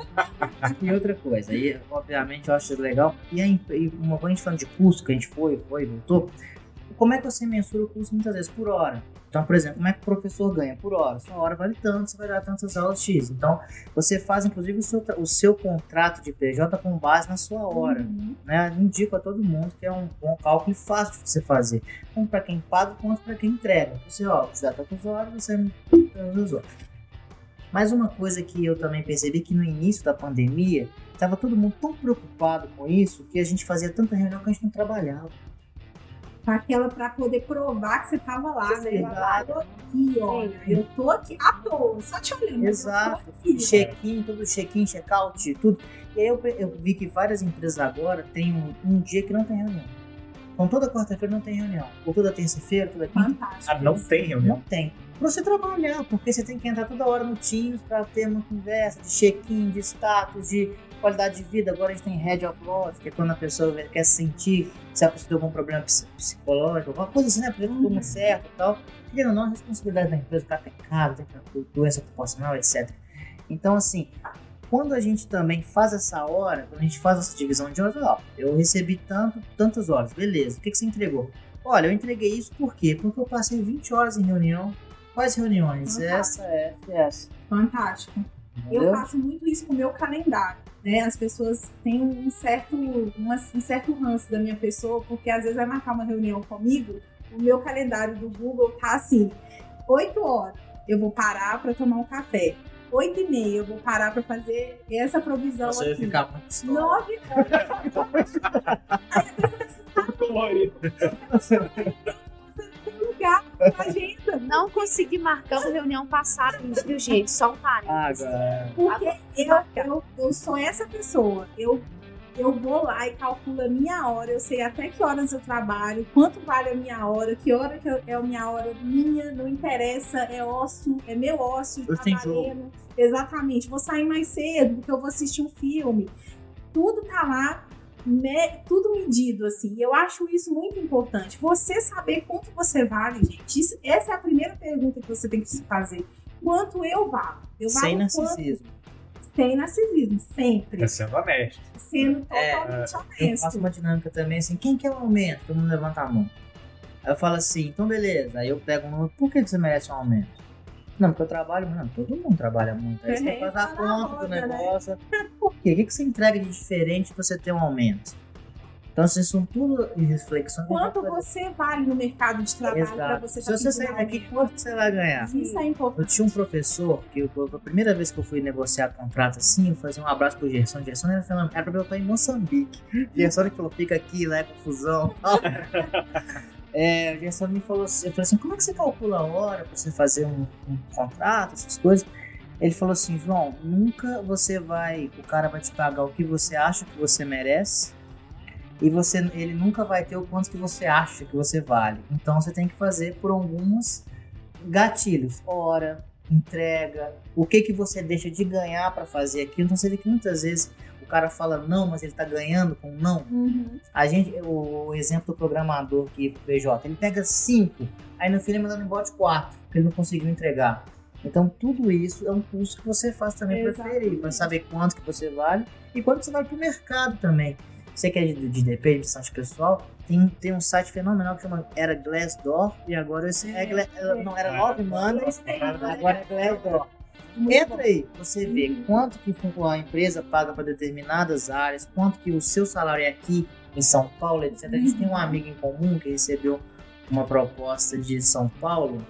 E outra coisa, aí, obviamente eu acho legal. E, a, e uma coisa a gente falando de custo, que a gente foi, foi, voltou. Como é que você mensura o custo muitas vezes? Por hora. Então, por exemplo, como é que o professor ganha? Por hora. Sua hora vale tanto, você vai dar tantas aulas X. Então, você faz, inclusive, o seu, o seu contrato de PJ com base na sua hora. Uhum. Né? Indico a todo mundo que é um, um cálculo fácil de você fazer. Tanto para quem paga quanto para quem entrega. Você, ó, você dá tantas horas, você tantas horas. Mas uma coisa que eu também percebi que no início da pandemia, estava todo mundo tão preocupado com isso que a gente fazia tanta reunião que a gente não trabalhava. Pra aquela pra poder provar que você tava lá, né? Eu Exato. tô aqui, olha. Eu tô aqui à toa, só te olhando. Exato. aqui. Check-in, tudo check-in, check-out, tudo. E aí eu, eu vi que várias empresas agora têm um, um dia que não tem reunião. Então toda quarta-feira não tem reunião. Ou toda terça-feira, toda quinta. Fantástico. Ah, não tem reunião. Não tem. Pra você trabalhar, porque você tem que entrar toda hora no Teams pra ter uma conversa de check-in, de status, de qualidade de vida. Agora a gente tem Head of Loss, que é quando a pessoa quer sentir se a pessoa tem algum problema ps- psicológico, alguma coisa assim, né? Ver que tudo certo e tal. Querendo ou não, a responsabilidade da empresa, o cara tem casa, tem doença proporcional, etc. Então, assim, quando a gente também faz essa hora, quando a gente faz essa divisão de horas, ó, eu recebi tanto, tantas horas, beleza, o que, que você entregou? Olha, eu entreguei isso por quê? Porque eu passei 20 horas em reunião. Quais reuniões? Fantástico. Essa, essa, essa. Fantástico. Eu Entendeu? faço muito isso com o meu calendário. Né? As pessoas têm um certo, uma- um certo ranço da minha pessoa, porque às vezes vai marcar uma reunião comigo, o meu calendário do Google tá assim: 8 horas eu vou parar para tomar um café. 8 e meia eu vou parar para fazer essa provisão Você vai aqui. ficar muito só. 9 horas Colorido. tem lugar na agenda. Não consegui marcar uma reunião passada, viu, gente? Só um parênteses. Agora. Porque eu, eu, eu sou essa pessoa. Eu, eu vou lá e calculo a minha hora. Eu sei até que horas eu trabalho, quanto vale a minha hora, que hora que eu- é a minha hora minha, não interessa, é ócio, é meu ócio, Eu tenho trabalhando. Exatamente. Vou sair mais cedo, porque eu vou assistir um filme. Tudo tá lá, me- tudo medido, assim. Eu acho isso muito importante. Você saber quanto você vale, gente. Isso- essa é a primeira pergunta que você tem que se fazer. Quanto eu valo? Eu valo Sem quanto? narcisismo. sem narcisismo, sempre. É sendo honesto. Sendo É, totalmente Eu honesto. faço uma dinâmica também assim, quem quer um aumento? Todo mundo levanta a mão. Aí eu falo assim, então beleza. Aí eu pego um número, por que você merece um aumento? Não, porque eu trabalho. Não, todo mundo trabalha muito. Aí você É, faz a tá conta do né? negócio. Por quê? O que que você entrega de diferente pra você ter um aumento? Então, assim, são tudo reflexões. que Quanto você vale no mercado de trabalho para você Se tá você sair daqui, quanto você vai ganhar? Isso é importante. Eu tinha um professor que eu, a primeira vez que eu fui negociar contrato assim, eu fazia um abraço pro Gerson. Gerson era, falando, era pra eu estar em Moçambique. Gerson que falou, fica aqui, lá é confusão. é, o Gerson me falou assim, eu falei assim, como é que você calcula a hora pra você fazer um, um contrato, essas coisas? Ele falou assim, João, nunca você vai, o cara vai te pagar o que você acha que você merece e você, ele nunca vai ter o quanto que você acha que você vale. Então você tem que fazer por alguns gatilhos, hora, entrega, o que que você deixa de ganhar para fazer aquilo. Então você vê que muitas vezes cara fala não, mas ele tá ganhando com não. Uhum. A gente, o exemplo do programador aqui, PJ, ele pega cinco, aí no fim ele manda embora de quatro, porque ele não conseguiu entregar. Então tudo isso é um custo que você faz também para ferir, para saber quanto que você vale e quanto você vai pro mercado também. Você que é de, de DP, de site pessoal, tem, tem um site fenomenal que chama era Glassdoor e agora esse é, Gla- não era Nove Manas, agora é Glassdoor. Entra aí, você vê quanto que a empresa paga para determinadas áreas, quanto que o seu salário é aqui em São Paulo, etc. A gente tem um amigo em comum que recebeu uma proposta de São Paulo.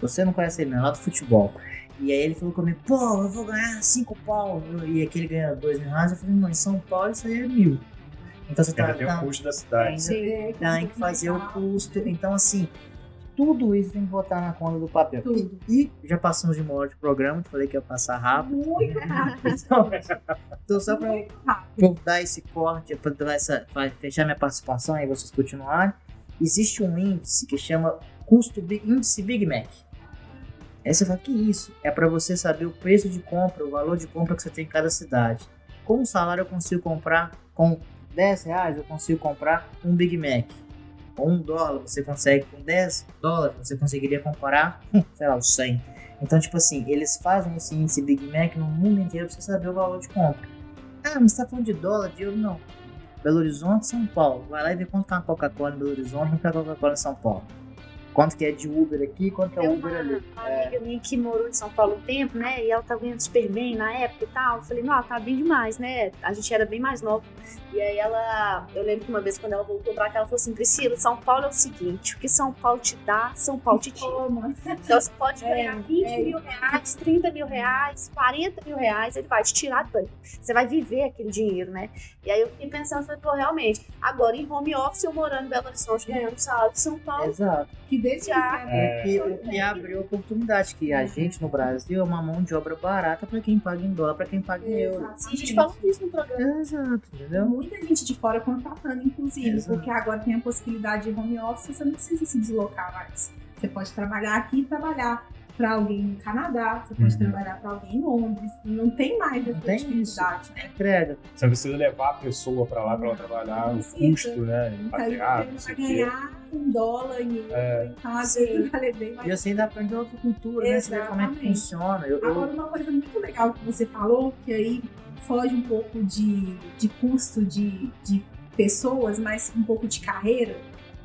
Você não conhece ele, não, é lá do futebol. E aí ele falou comigo, pô, eu vou ganhar 5 pau. E aqui ele ganha 2 mil reais. Eu falei, não, em São Paulo isso aí é mil. Então você tá, Ainda tem tá- o custo da cidade. ainda tem que fazer o custo. Então, assim, tudo isso tem que botar na conta do papel. Tudo. E já passamos de uma hora de programa, falei que ia passar rápido. Muito rápido. Então, então só pra eu, dar esse corte, pra, dar essa, pra fechar minha participação e vocês continuarem, existe um índice que chama custo índice Big Mac. Aí você fala, que isso? É para você saber o preço de compra, o valor de compra que você tem em cada cidade. Com um salário eu consigo comprar, com 10 reais eu consigo comprar um Big Mac. Com um dólar você consegue, com 10 dólares você conseguiria comprar, sei lá, os 100. Então, tipo assim, eles fazem esse Big Mac no mundo inteiro pra você saber o valor de compra. Ah, mas tá falando de dólar, de euro? Não. Belo Horizonte, São Paulo. Vai lá e vê quanto é uma Coca-Cola em Belo Horizonte, quanto que é a Coca-Cola em São Paulo. Quanto que é de Uber aqui, quanto que é Uber ali. uma amiga minha que morou em São Paulo um tempo, né? E ela tá ganhando super bem na época e tal. Eu falei, não, ela tá bem demais, né? A gente era bem mais nova. E aí ela, eu lembro que uma vez quando ela voltou pra cá, ela falou assim: Priscila, São Paulo é o seguinte: o que São Paulo te dá, São Paulo te tira. Toma. Então você pode É, ganhar 20 é mil reais, 30 mil reais, 40 mil reais, ele vai te tirar do banco. Você vai viver aquele dinheiro, né? E aí eu fiquei pensando, falei, pô, realmente, agora em home office, eu morando em Belo Horizonte, ganhando salário de São Paulo, Exato. Que delícia. Já. O que, o que abriu oportunidade, que a gente no Brasil é uma mão de obra barata para quem paga em dólar, para quem paga em euro. Sim, a gente falou disso no programa. Exato, entendeu? Muita gente de fora contratando, inclusive, Exato. porque agora tem a possibilidade de home office, você não precisa se deslocar mais. Você pode trabalhar aqui e trabalhar para alguém no Canadá, você pode Uhum. trabalhar para alguém em Londres. Não tem mais essa Não tem possibilidade, né? Entrega. Você precisa levar a pessoa pra lá pra ela trabalhar, o custo, né? Então não você vai ganhar em dólar, em euro, É. então às vezes vale bem mais E você ainda aprende outra cultura, né? Você vê como é que Exatamente. funciona. Eu, eu- Agora, uma coisa muito legal que você falou, que aí foge um pouco de, de custo de, de pessoas, mas um pouco de carreira,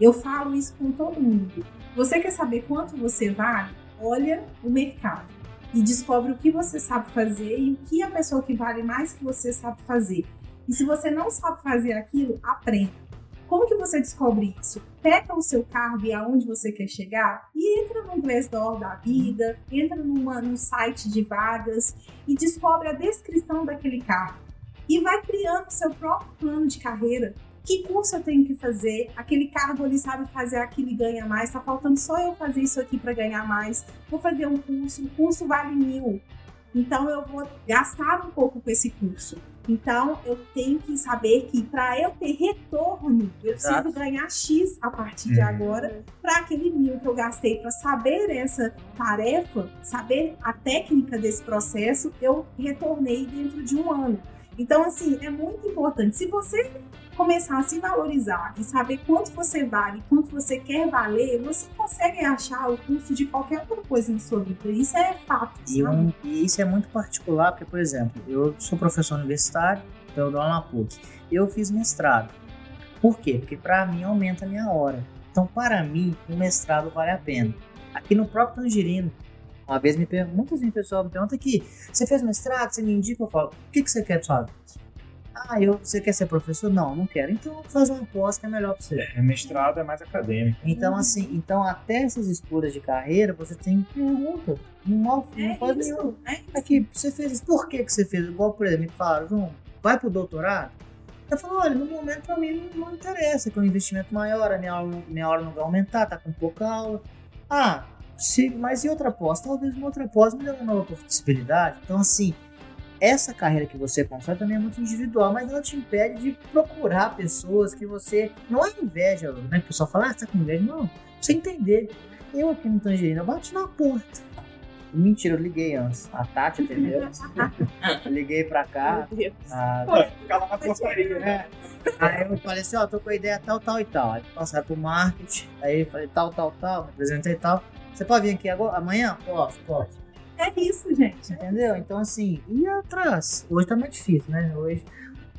eu falo isso com todo mundo. Você quer saber quanto você vale? Olha o mercado e descobre o que você sabe fazer e o que a pessoa que vale mais que você sabe fazer. E se você não sabe fazer aquilo, aprenda. Como que você descobre isso? Pega o seu cargo e aonde você quer chegar e entra no Glassdoor da vida, entra numa, num site de vagas e descobre a descrição daquele cargo. E vai criando seu próprio plano de carreira, que curso eu tenho que fazer, aquele cargo ali sabe fazer aquilo e ganha mais, tá faltando só eu fazer isso aqui para ganhar mais, vou fazer um curso, o curso vale mil, então eu vou gastar um pouco com esse curso. Então eu tenho que saber que para eu ter retorno, eu Exato. preciso ganhar X a partir de Uhum. agora para aquele mil que eu gastei para saber essa tarefa, saber a técnica desse processo, eu retornei dentro de um ano. Então, assim, é muito importante. Se você começar a se valorizar e saber quanto você vale, quanto você quer valer, você consegue achar o custo de qualquer outra coisa na sua vida. Isso é fato, E, um- e isso é muito particular, porque, por exemplo, eu sou professor universitário, então eu dou aula na PUC. Eu fiz mestrado. Por quê? Porque para mim aumenta a minha hora. Então, para mim, o mestrado vale a pena. Aqui no próprio Tangerino, uma vez me perguntam, muitas vezes o pessoal me pergunta aqui, você fez mestrado, você me indica, eu falo, o que, que você quer de sua vida? Ah, eu, você quer ser professor? Não, não quero. Então faz uma pós que é melhor para você. É, mestrado é mais acadêmico. Então, assim, então até essas escolhas de carreira, você tem pergunta. Não, mal- não É faz nenhum. é Aqui, você fez isso. Por que, que você fez? Igual, por exemplo, me falaram, João, vai pro doutorado? Eu falo, olha, no momento pra mim não, não interessa, que é um investimento maior, a minha, aula- minha hora não vai aumentar, tá com pouca aula. Ah, se, mas e outra pós? Talvez uma outra pós me dê uma nova possibilidade. Então, assim, essa carreira que você constrói também é muito individual, mas não te impede de procurar pessoas que você. Não é inveja, né? O pessoal fala, ah, você tá com inveja. Não, pra você entender. Eu aqui no Tangerina, bati na porta. Mentira, eu liguei antes. A Tati atendeu. eu liguei pra cá. Meu Deus. a- Ficar lá na portaria, né? Aí eu falei assim, ó, tô com a ideia tal, tal e tal. Aí passaram pro marketing, aí eu falei tal, tal, tal, me apresentei e tal. Você pode vir aqui agora? Amanhã? Posso, pode. É isso, gente. Entendeu? Então assim, e atrás? Hoje tá mais difícil, né? Hoje.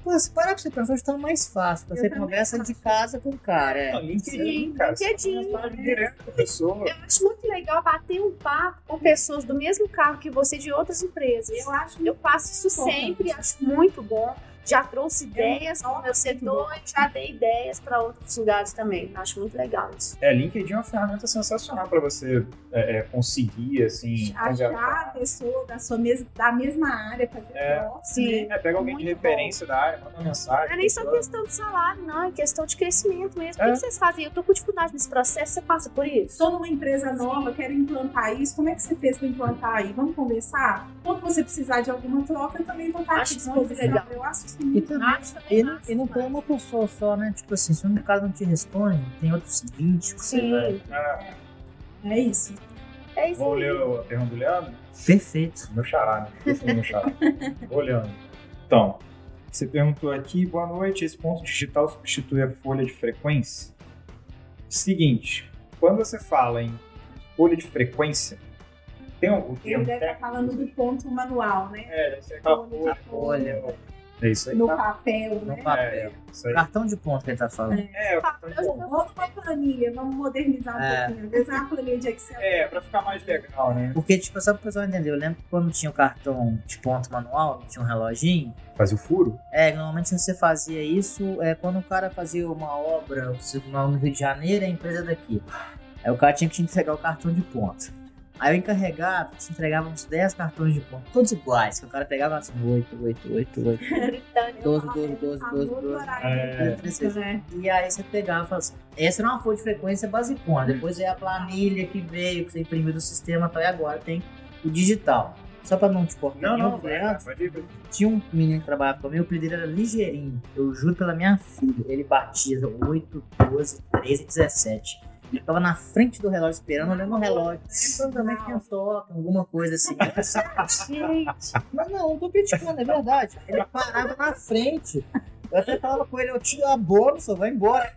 Pô, se parar pra você pensar, hoje tá mais fácil. Você também conversa acho. de casa com o cara. Não, É. LinkedIn, cara. você LinkedIn. pra pessoa. Eu acho muito legal bater um papo com pessoas do mesmo carro que você de outras empresas. Eu acho Eu faço isso Importante. sempre, acho muito bom. Já trouxe ideias para o meu setor e já dei ideias para outros lugares também. Acho muito legal isso. É, LinkedIn é uma ferramenta sensacional para você é, é, conseguir, assim, achar a pessoa da, sua mes da mesma área, fazer É. Sim. né? É, pega alguém de Muito referência da área, manda uma mensagem. Não é nem só questão de salário, não, é questão de crescimento mesmo. O É. que vocês fazem? Eu tô com dificuldade nesse processo, você passa por isso? Estou numa empresa nova, quero implantar isso. Como é que você fez para implantar aí? Vamos conversar? Quando você precisar de alguma troca, eu também vou estar Acho isso disposição. muito legal. Eu acho E também, e, não- massa e não tem uma pessoa só, né? Tipo assim, se um cara não te responde, tem outros 20 que você vai. Ah, É isso. é isso vou ler a pergunta do Leandro? Perfeito. Meu xará, né? Esse é meu xará. Vou olhando. Então, você perguntou aqui, boa noite, esse ponto digital substitui a folha de frequência? Seguinte, quando você fala em folha de frequência, tem um, o Ele termo deve estar técnico? falando do ponto manual, né? É, deve ser aquela Folha de folha. folha. É isso aí. No tá? papel, No né? papel. É. Cartão de ponto que ele tá falando. É, o cartão de ponto. Vamos para planilha, vamos modernizar um É. pouquinho. Usar uma planilha de Excel. É, pra ficar mais legal, né? Porque, tipo, só pro pessoal entender, eu lembro que quando tinha o cartão de ponto manual, tinha um reloginho. Fazer o furo? É, normalmente você fazia isso é quando o cara fazia uma obra no Rio de Janeiro, a empresa daqui. Aí o cara tinha que te entregar o cartão de ponto. Aí o encarregado te entregava uns 10 cartões de ponto, todos iguais, que o cara pegava assim, 8, 8, 8, 8, Gritando. 12, 12, 12, 12, 12. É. Né? E aí você pegava e falava assim, essa era uma folha de frequência basicona, depois é a planilha que veio, que você imprimiu do sistema tal, e agora tem o digital. Só pra não te cortar Não, nenhum não, vai, vai, vai. tinha um menino que trabalhava comigo, o apelido dele era ligeirinho. Eu juro pela minha filha. Ele batia 8, 12, 13, 17. Ele tava na frente do relógio esperando, olhando o relógio. Sempre também tinha toque, alguma coisa assim. Gente, Mas não, não tô criticando, é verdade. Ele parava na frente. Eu até falava com ele, eu tiro a bolsa, vai embora.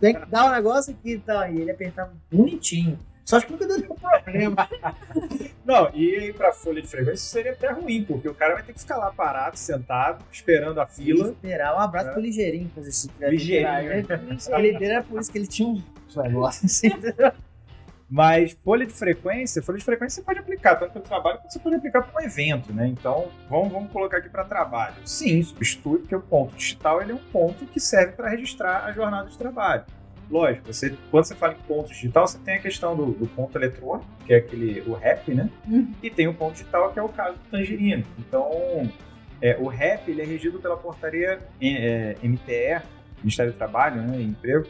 Tem que dar um negócio aqui e tal. E ele apertava bonitinho. Só acho que nunca deu nenhum problema. Não, e aí pra folha de frequência seria até ruim, porque o cara vai ter que ficar lá parado, sentado, esperando a fila. Esperar. Um abraço É. pro ligeirinho. fazer esse- Ligeirinho. Ele dele era por isso que ele tinha um negócio assim. Mas folha de frequência, folha de frequência você pode aplicar tanto para o trabalho quanto você pode aplicar para um evento, né? Então, vamos, vamos colocar aqui para trabalho. Sim, substitui, porque o ponto digital ele é um ponto que serve para registrar a jornada de trabalho. Lógico, você, quando você fala em ponto digital, você tem a questão do, do ponto eletrônico, que é aquele, o REP, né? Uhum. E tem o ponto digital, que é o caso do Tangerino. Então, é, o REP ele é regido pela portaria é, MTE Ministério do Trabalho, né, emprego,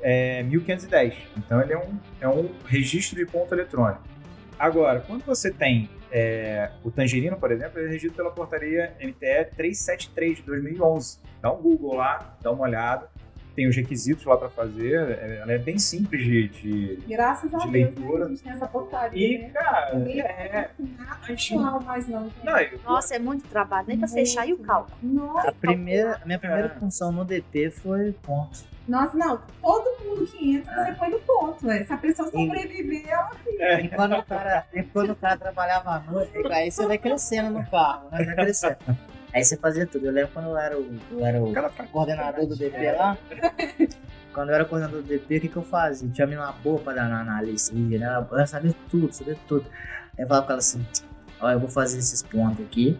é 1510. Então ele é um, é um registro de ponto eletrônico. Agora, quando você tem é, o Tangerino, por exemplo, ele é regido pela portaria MTE 373 de 2011. Dá um Google lá, dá uma olhada tem os requisitos lá para fazer, é, ela é bem simples de, de Graças a de Deus, né? leitura. A gente tem essa portaria. E, né? cara, Ninguém é. a pessoal mais não. Não, eu- Nossa, é muito trabalho, nem pra fechar e o cálculo. Nossa, A, primeira, a minha primeira É. função no DP foi ponto. Nossa, não. Todo mundo que entra, você põe no ponto, né? Se a pessoa sobreviveu, E quando o cara, e quando o cara trabalhava à noite, aí você vai crescendo no carro, né? Vai crescendo. Aí você fazia tudo. Eu lembro quando eu era o, eu era o Aquela pra- coordenador do DP lá. Quando eu era coordenador do DP, o que, que eu fazia? Tinha uma boa pra dar na análise, né? Ela ela sabia tudo, sabia tudo. Aí eu falava com ela assim: Ó, eu vou fazer esses pontos aqui,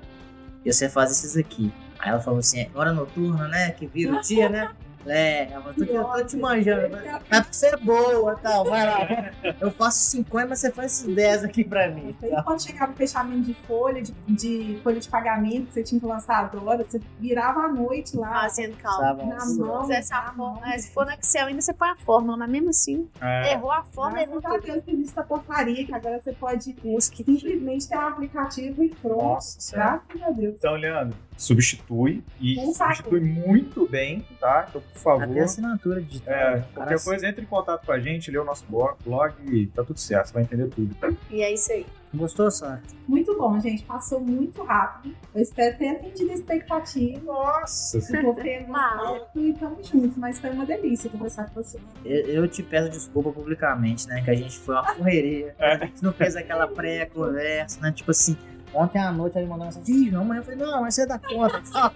e você faz esses aqui. Aí ela falou assim: hora noturna, né? Que vira o dia, né? É, ela tô, eu tô te manjando. Mas porque você é boa e tal, vai lá. Eu faço 50, mas você faz esses 10 aqui pra mim. Aí quando chegava o fechamento de folha, de, de folha de pagamento, que você tinha que lançar agora, você virava à noite lá, Fazendo cálculo. na Sabe? mão. Se, essa na forma, mão. é, se for no Excel ainda você põe a fórmula, mas mesmo assim, É, errou a fórmula, errou Graças a tudo. Deus que existe essa portaria, que agora você pode simplesmente ter um aplicativo e pronto. Nossa. Graças a Deus. Então, Leandro, substitui e substitui muito bem, tá? Então, por favor. Até assinatura digital. É, qualquer coisa, entre em contato com a gente, lê o nosso blog, blog e tá tudo certo, você vai entender tudo. E é isso aí. Gostou, Sara? Muito bom, gente. Passou muito rápido. Eu espero ter atendido a expectativa. Nossa, Se for ter gostado e tamo juntos. Mas foi uma delícia conversar com você. Eu, eu te peço desculpa publicamente, né? Que a gente foi uma correria. É. A gente não fez aquela pré-conversa, né? Tipo assim, ontem à noite ele mandou uma mensagem, Ih, amanhã eu falei, não, mas você dá conta.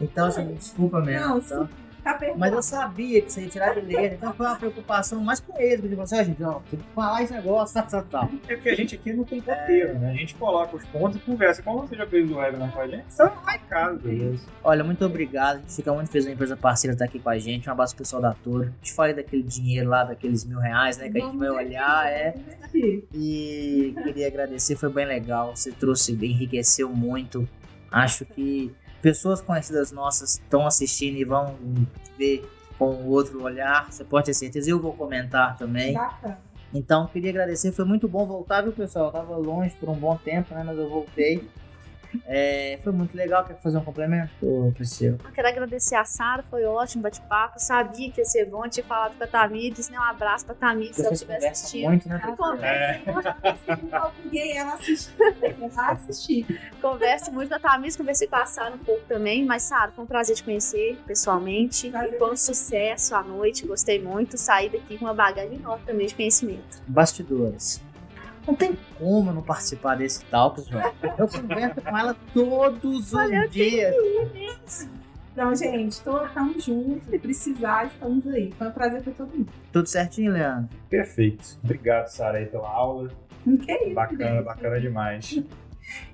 Então, assim, desculpa mesmo. Não, então. Tá perdoado. Mas eu sabia que você ia tirar de letra, então foi uma preocupação mais com ele, porque assim, ó, gente, ó, tem que falar esse negócio, tal, tal, tal. É porque a gente aqui não tem roteiro, né? A gente coloca os pontos e conversa. Como você já fez o webinar com a gente, só vai casa, beleza? Olha, muito obrigado. A gente fica muito feliz da empresa parceira estar aqui com a gente. Um abraço pro pessoal da Toro. Te falei daquele dinheiro lá, daqueles mil reais, né? Que a gente vai olhar, é. E queria agradecer, foi bem legal. Você trouxe, enriqueceu muito. Acho que pessoas conhecidas nossas estão assistindo e vão ver com outro olhar. Você pode ter certeza. Eu vou comentar também. Bacana. Então, queria agradecer. Foi muito bom voltar, viu, pessoal? Eu tava longe por um bom tempo, né? Mas eu voltei. É, foi muito legal. Quer fazer um complemento, Ô, Priscila? Eu quero agradecer a Sara, foi ótimo bate-papo. Sabia que ia ser bom, tinha falado com a Tamires, né? Um abraço pra Tamires, se ela conversam assistindo. muito, né? Ela Priscila? É. Obriguei ela assistir. Ela assistir. Converso muito com a Tamires, conversei com a Sara um pouco também. Mas, Sara, foi um prazer te conhecer pessoalmente. Prazer. Foi um sucesso à noite, gostei muito. Saí daqui com uma bagagem enorme também de conhecimento. Bastidores. Não tem como eu não participar desse tal, pessoal. Eu converso com ela todos os dias. Então, gente, tô, tamo juntos. Se precisar, estamos aí. Foi um prazer pra todo mundo. Tudo certinho, Leandro? Perfeito. Obrigado, Sara, aí pela aula. Que isso, Bacana, gente. bacana demais.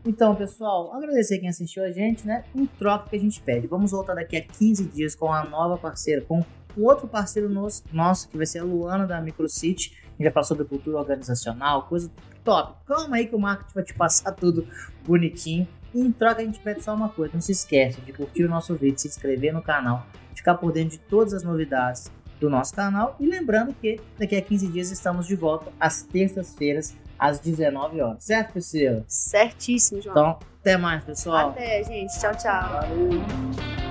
Então, pessoal, agradecer quem assistiu a gente, né? Em troca que a gente pede. Vamos voltar daqui a 15 dias com a nova parceira, com um outro parceiro nosso, nosso que vai ser a Luana da Microcity. Vai falar sobre cultura organizacional, coisa top. Calma aí que o marketing vai te passar tudo bonitinho. E em troca a gente pede só uma coisa, não se esqueça de curtir o nosso vídeo, se inscrever no canal, ficar por dentro de todas as novidades do nosso canal. E lembrando que daqui a 15 dias estamos de volta às terças-feiras, às 19 horas. Certo, Priscila? Certíssimo, João. Então, até mais, pessoal. Até, gente. Tchau, tchau. Valeu.